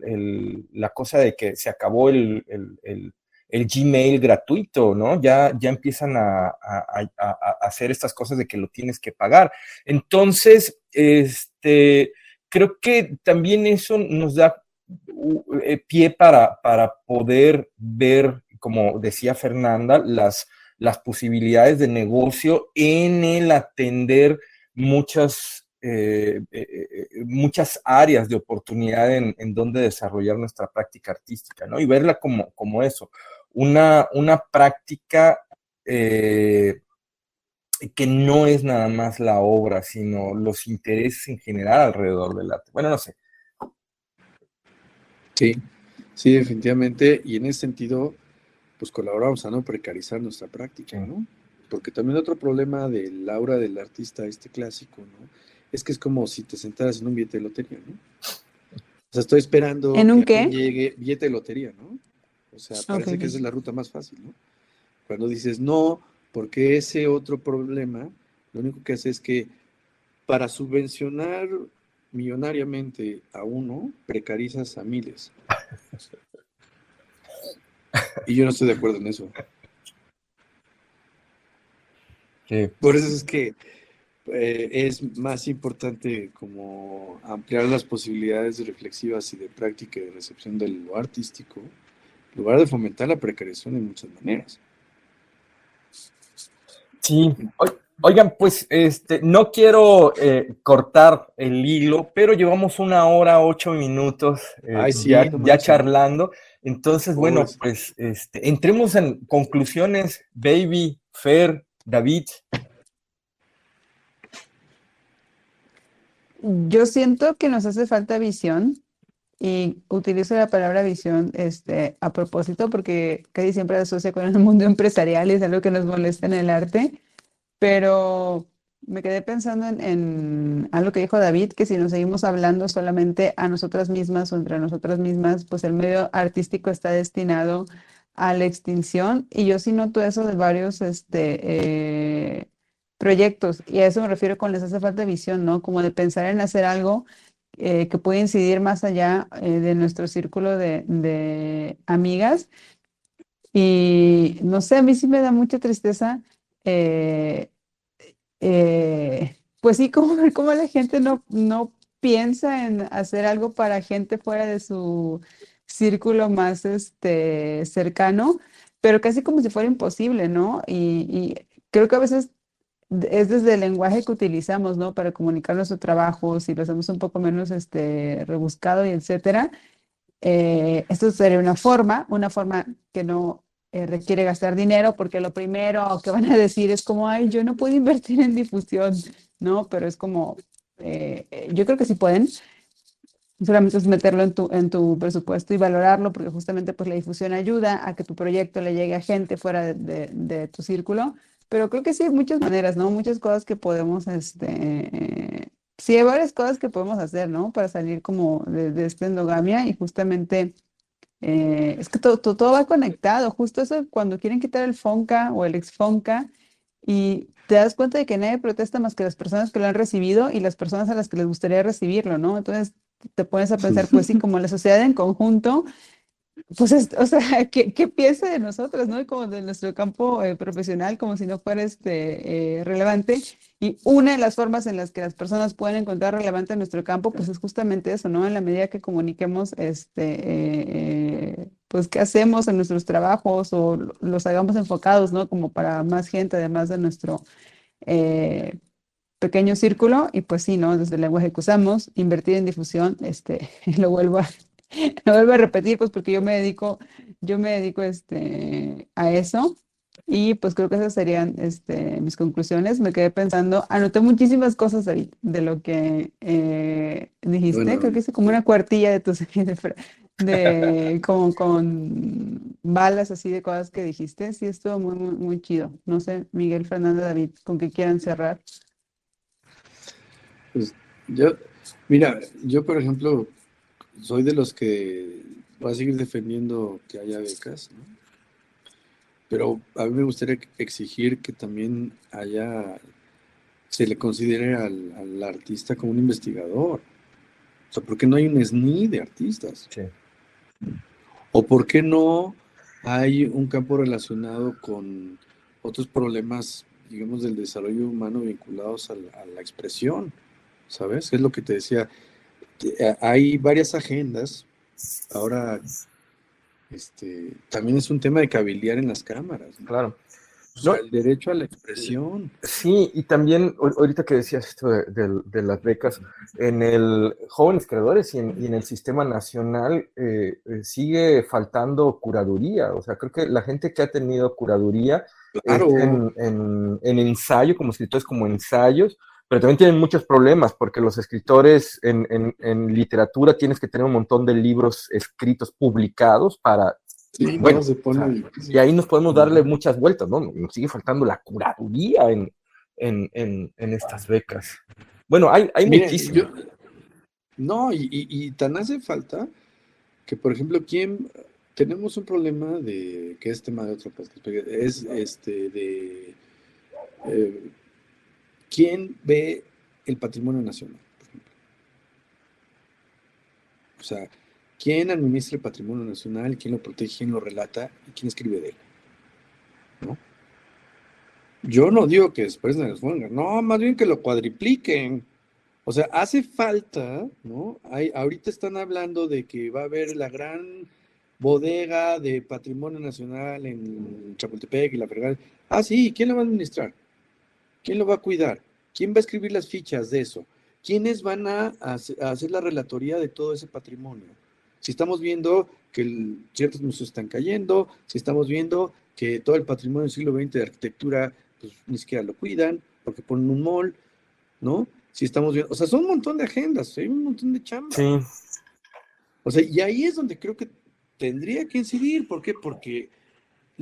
S3: la cosa de que se acabó el, Gmail gratuito, ¿no? Ya, ya empiezan a, hacer estas cosas de que lo tienes que pagar. Entonces, este, creo que también eso nos da eh, pie para, para poder ver, como decía Fernanda, las, las posibilidades de negocio en el atender muchas, eh, eh, muchas áreas de oportunidad en, donde desarrollar nuestra práctica artística, ¿no? Y verla como, como eso, una, una práctica que no es nada más la obra, sino los intereses en general alrededor del arte. Bueno, no sé.
S2: Sí, sí, definitivamente. Y en ese sentido, pues colaboramos a no precarizar nuestra práctica, ¿no? Porque también otro problema del aura del artista este clásico, ¿no? Es que es como si te sentaras en un billete de lotería, ¿no? O sea, estoy esperando
S1: ¿En un
S2: que llegue billete de lotería, ¿no? O sea, parece que esa es la ruta más fácil, ¿no? Cuando dices no, porque ese otro problema, lo único que hace es que para subvencionar millonariamente a uno, precarizas a miles. Y yo no estoy de acuerdo en eso. Por eso es que eh, es más importante como ampliar las posibilidades reflexivas y de práctica y de recepción de lo artístico, en lugar de fomentar la precarización de muchas maneras.
S3: Sí, oigan, pues este, no quiero eh, cortar el hilo, pero llevamos una hora, ocho minutos eh, ya, charlando. Entonces, bueno, pues este, entremos en conclusiones, Baby, Fer, David.
S1: Yo siento que nos hace falta visión y utilizo la palabra visión este, a propósito porque casi siempre se asocia con el mundo <laughs> empresarial y es algo que nos molesta en el arte, pero me quedé pensando en, en, algo que dijo David, que si nos seguimos hablando solamente a nosotras mismas o entre nosotras mismas, pues el medio artístico está destinado a la extinción y yo sí noto eso de varios este, eh, proyectos y a eso me refiero con les hace falta visión, ¿no? Como de pensar en hacer algo eh, que puede incidir más allá eh, de nuestro círculo de, amigas. Y no sé, a mí sí me da mucha tristeza, eh, pues sí, <laughs> como ver cómo la gente no, no piensa en hacer algo para gente fuera de su círculo más este, cercano, pero casi como si fuera imposible, ¿no? Y, y creo que a veces es desde el lenguaje que utilizamos, ¿no? Para comunicar nuestro trabajo, si lo hacemos un poco menos este, rebuscado y etcétera. Eh, esto sería una forma, una forma que no eh, requiere gastar dinero, porque lo primero que van a decir es como, ay, yo no puedo <laughs> invertir en difusión, ¿no? Pero es como, eh, yo creo que sí pueden. Solamente es meterlo en tu, en tu presupuesto y valorarlo, porque justamente pues la difusión ayuda a que tu proyecto le llegue a gente fuera de, de tu círculo pero creo que sí hay muchas maneras, ¿no? Muchas cosas que podemos, este, sí hay varias cosas que podemos hacer, ¿no? Para salir como de, esta endogamia y justamente eh, es que todo, todo, va conectado, justo eso cuando quieren quitar el FONCA o el ex-FONCA y te das cuenta de que nadie protesta más que las personas que lo han recibido y las personas a las que les gustaría recibirlo, ¿no? Entonces te pones a pensar, pues sí, <laughs> como la sociedad en conjunto pues, o sea, <laughs> ¿qué, ¿qué, piensa de nosotros, no? Como de nuestro campo eh, profesional, como si no fuera este, eh, relevante. Y una de las formas en las que las personas pueden encontrar relevante en nuestro campo, pues es justamente eso, ¿no? En la medida que comuniquemos, este, eh, pues, qué hacemos en nuestros trabajos o los hagamos enfocados, ¿no? Como para más gente, además de nuestro pequeño círculo. Y pues sí, ¿no? Desde el lenguaje que usamos, invertir en difusión, este, <laughs> lo vuelvo a <laughs> lo vuelvo a repetir, pues porque yo me dedico, yo me dedico este, a eso. Y pues creo que esas serían este, mis conclusiones. Me quedé pensando, anoté muchísimas cosas de, de lo que eh, dijiste. creo que hice como una cuartilla de tus <laughs> de, de como con balas así de cosas que dijiste. Sí, estuvo muy, muy, muy chido. No sé, Miguel, Fernando, David, con qué quieran cerrar.
S2: Pues yo, mira, yo por ejemplo, soy de los que va a seguir defendiendo que haya becas, ¿no? pero a mí me gustaría exigir que también haya, se le considere al, artista como un investigador. O sea, ¿por qué no hay un SNI de artistas? Sí. ¿O por qué no hay un campo relacionado con otros problemas, digamos, del desarrollo humano vinculados a la, a la expresión? ¿Sabes? Es lo que te decía hay varias agendas. Ahora, este, también es un tema de cabildear en las cámaras.
S3: Claro.
S2: el derecho a la expresión.
S3: Sí, y también, ahorita que decías esto de, las becas, en el Jóvenes Creadores y en, el Sistema Nacional eh, eh, sigue faltando curaduría. O sea, creo que la gente que ha tenido curaduría en, en, ensayo, como escritores, como ensayos, pero también tienen muchos problemas porque los escritores en, literatura tienes que tener un montón de libros escritos publicados para... bueno, y ahí nos podemos darle muchas vueltas, ¿no? Nos sigue faltando la curaduría en, estas becas. Bueno, hay, hay muchísimo.
S2: no, y, y, tan hace falta que, por ejemplo, ¿quién tenemos un problema de que es tema de otro podcast, es este de eh, ¿Quién ve el patrimonio nacional, por ejemplo? O sea, ¿quién administra el patrimonio nacional? ¿Quién lo protege? ¿Quién lo relata? ¿Y quién escribe de él? ¿No? Yo no digo que después de los no, más bien que lo cuadripliquen. O sea, hace falta, ¿no? Hay, ahorita están hablando de que va a haber la gran bodega de patrimonio nacional en Chapultepec y la fregada. Ah, sí, ¿quién lo va a administrar? ¿Quién lo va a cuidar? ¿Quién va a escribir las fichas de eso? ¿Quiénes van a, hacer la relatoría de todo ese patrimonio? Si estamos viendo que ciertos museos están cayendo, si estamos viendo que todo el patrimonio del siglo XX de arquitectura, pues ni siquiera lo cuidan, porque ponen un mall, ¿no? Si estamos viendo, o sea, son un montón de agendas, hay un montón de chambas. Sí. O sea, y ahí es donde creo que tendría que incidir. ¿Por qué? Porque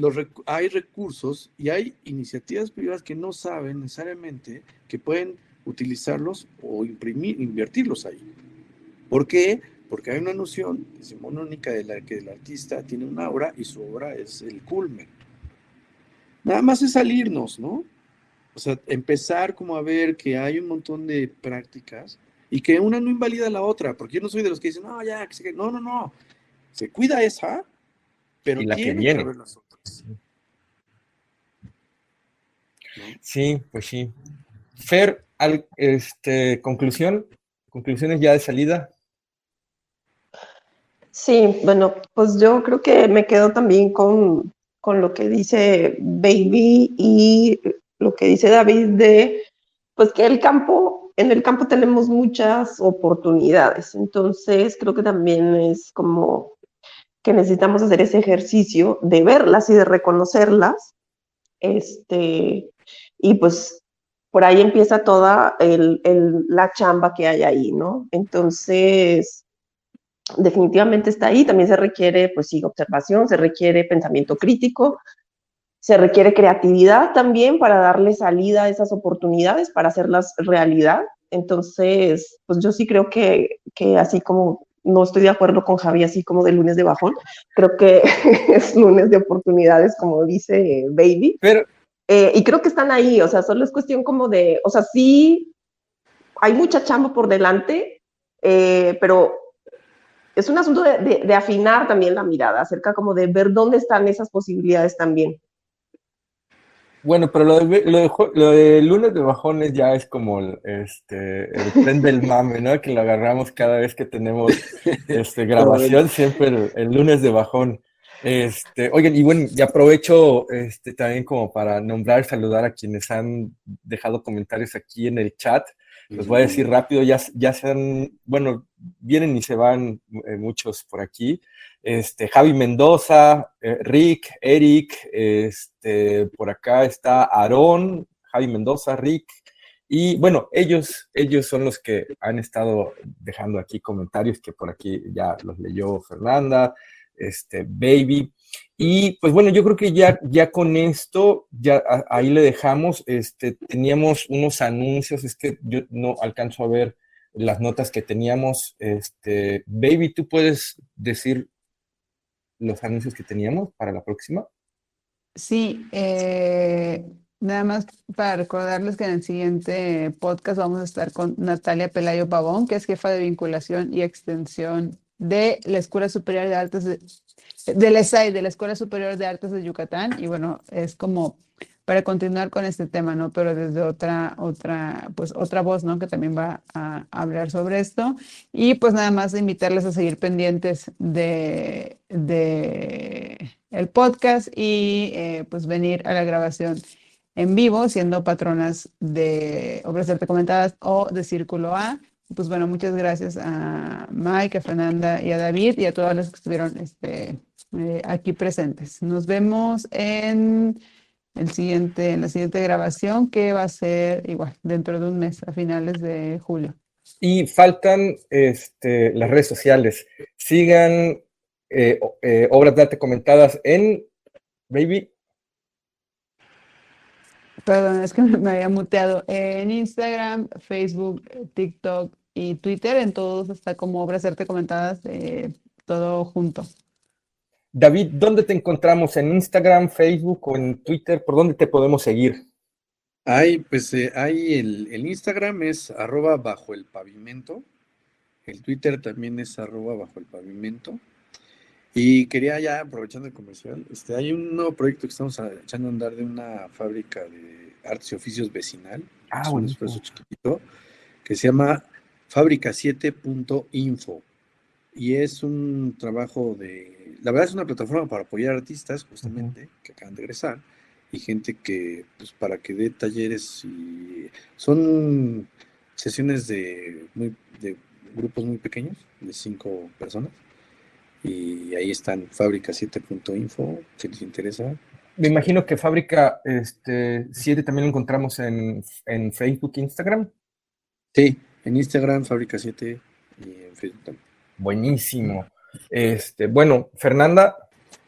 S2: los hay recursos y hay iniciativas privadas que no saben necesariamente que pueden utilizarlos o imprimir, invertirlos ahí. ¿Por qué? Porque hay una noción decimonónica de la que el artista tiene una obra y su obra es el culmen. Nada más es salirnos, ¿no? O sea, empezar como a ver que hay un montón de prácticas y que una no invalida a la otra, porque yo no soy de los que dicen, no, ya, que no, no, no, se cuida esa, pero
S3: la que viene. las otras. Sí, pues sí. Fer, este, conclusión, conclusiones ya de salida.
S4: Sí, bueno, pues yo creo que me quedo también con, con lo que dice Baby y lo que dice David de, pues que el campo, en el campo tenemos muchas oportunidades, entonces creo que también es como que necesitamos hacer ese ejercicio de verlas y de reconocerlas. Este, y pues por ahí empieza toda la chamba que hay ahí, ¿no? Entonces, definitivamente está ahí. También se requiere, pues sí, observación, se requiere pensamiento crítico, se requiere creatividad también para darle salida a esas oportunidades, para hacerlas realidad. Entonces, pues yo sí creo que, que así como no estoy de acuerdo con Javi así como de lunes de bajón. Creo que <laughs> es lunes de oportunidades, como dice Baby. Pero, eh, y creo que están ahí, o sea, solo es cuestión como de, o sea, sí, hay mucha chamba por delante, eh, pero es un asunto de, de, afinar también la mirada, acerca como de ver dónde están esas posibilidades también.
S3: Bueno, pero lo de, lo, de, lunes de bajones ya es como el, este, el tren del mame, ¿no? Que lo agarramos cada vez que tenemos este, <laughs> grabación, siempre el, lunes de bajón. Este, oigan, y bueno, y aprovecho este, también como para nombrar, saludar a quienes han dejado comentarios aquí en el chat. Les voy a decir rápido, ya, ya se han, bueno, vienen y se van eh, muchos por aquí este, Javi Mendoza, eh, Rick, Eric, este, por acá está Aarón, Javi Mendoza, Rick, y bueno, ellos, ellos son los que han estado dejando aquí comentarios que por aquí ya los leyó Fernanda, este, Baby. Y pues bueno, yo creo que ya, ya con esto, ya ahí le dejamos, este, teníamos unos anuncios, es que yo no alcanzo a ver las notas que teníamos. Este, Baby, ¿tú puedes decir los anuncios que teníamos para la próxima?
S1: Sí, eh, nada más para recordarles que en el siguiente podcast vamos a estar con Natalia Pelayo Pavón, que es jefa de vinculación y extensión de la Escuela Superior de Artes de, de la ESAI, de la Escuela Superior de Artes de Yucatán, y bueno, es como para continuar con este tema, ¿no? Pero desde otra, otra, pues otra voz, ¿no? Que también va a hablar sobre esto. Y pues nada más invitarles a seguir pendientes de, de el podcast y eh, pues venir a la grabación en vivo, siendo patronas de Obras de Arte Comentadas o de Círculo A. Pues bueno, muchas gracias a Mike, a Fernanda y a David y a todos los que estuvieron este, eh, aquí presentes. Nos vemos en el siguiente, en la siguiente grabación, que va a ser igual, dentro de un mes, a finales de julio.
S3: Y faltan este, las redes sociales. Sigan eh, eh, obras de arte comentadas en Baby.
S1: Perdón, es que <laughs> me había muteado. En Instagram, Facebook, TikTok y Twitter, en todos está como obras de arte comentadas, eh, todo junto.
S3: David, ¿dónde te encontramos? ¿En Instagram, Facebook o en Twitter? ¿Por dónde te podemos seguir?
S2: Hay, pues, eh, hay el, Instagram es arroba bajo el pavimento. El Twitter también es arroba bajo el pavimento. Y quería ya, aprovechando el comercial, este, hay un nuevo proyecto que estamos echando a andar de una fábrica de artes y oficios vecinal.
S3: Ah,
S2: es un esfuerzo chiquitito, que se llama fábrica7.info. Y es un trabajo de, la verdad es una plataforma para apoyar artistas, justamente, que acaban de egresar, y gente que, pues, para que dé talleres y son sesiones de, muy, de grupos muy pequeños, de cinco personas. Y ahí están fábrica7.info, si les interesa.
S3: Me imagino que Fábrica este, 7 también lo encontramos en, en Facebook, Instagram.
S2: Sí, en Instagram, Fábrica7 y en Facebook también.
S3: Buenísimo. Este, bueno, Fernanda,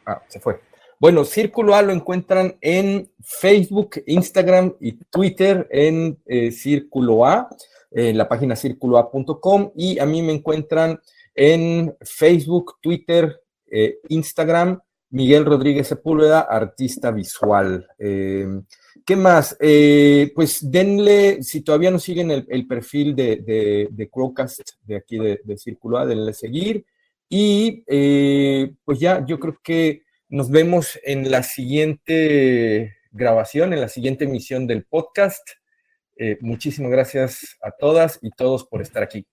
S3: ah, se fue. Bueno, Círculo A lo encuentran en Facebook, Instagram y Twitter en eh, Círculo A, en la página círculoa.com y a mí me encuentran en Facebook, Twitter, eh, Instagram, Miguel Rodríguez Sepúlveda, artista visual. Eh, ¿Qué más? Eh, pues denle, si todavía no siguen el, perfil de, de, de, Crowcast de aquí de, de Círculo A, denle seguir. Y eh, pues ya, yo creo que nos vemos en la siguiente grabación, en la siguiente emisión del podcast. Eh, muchísimas gracias a todas y todos por estar aquí.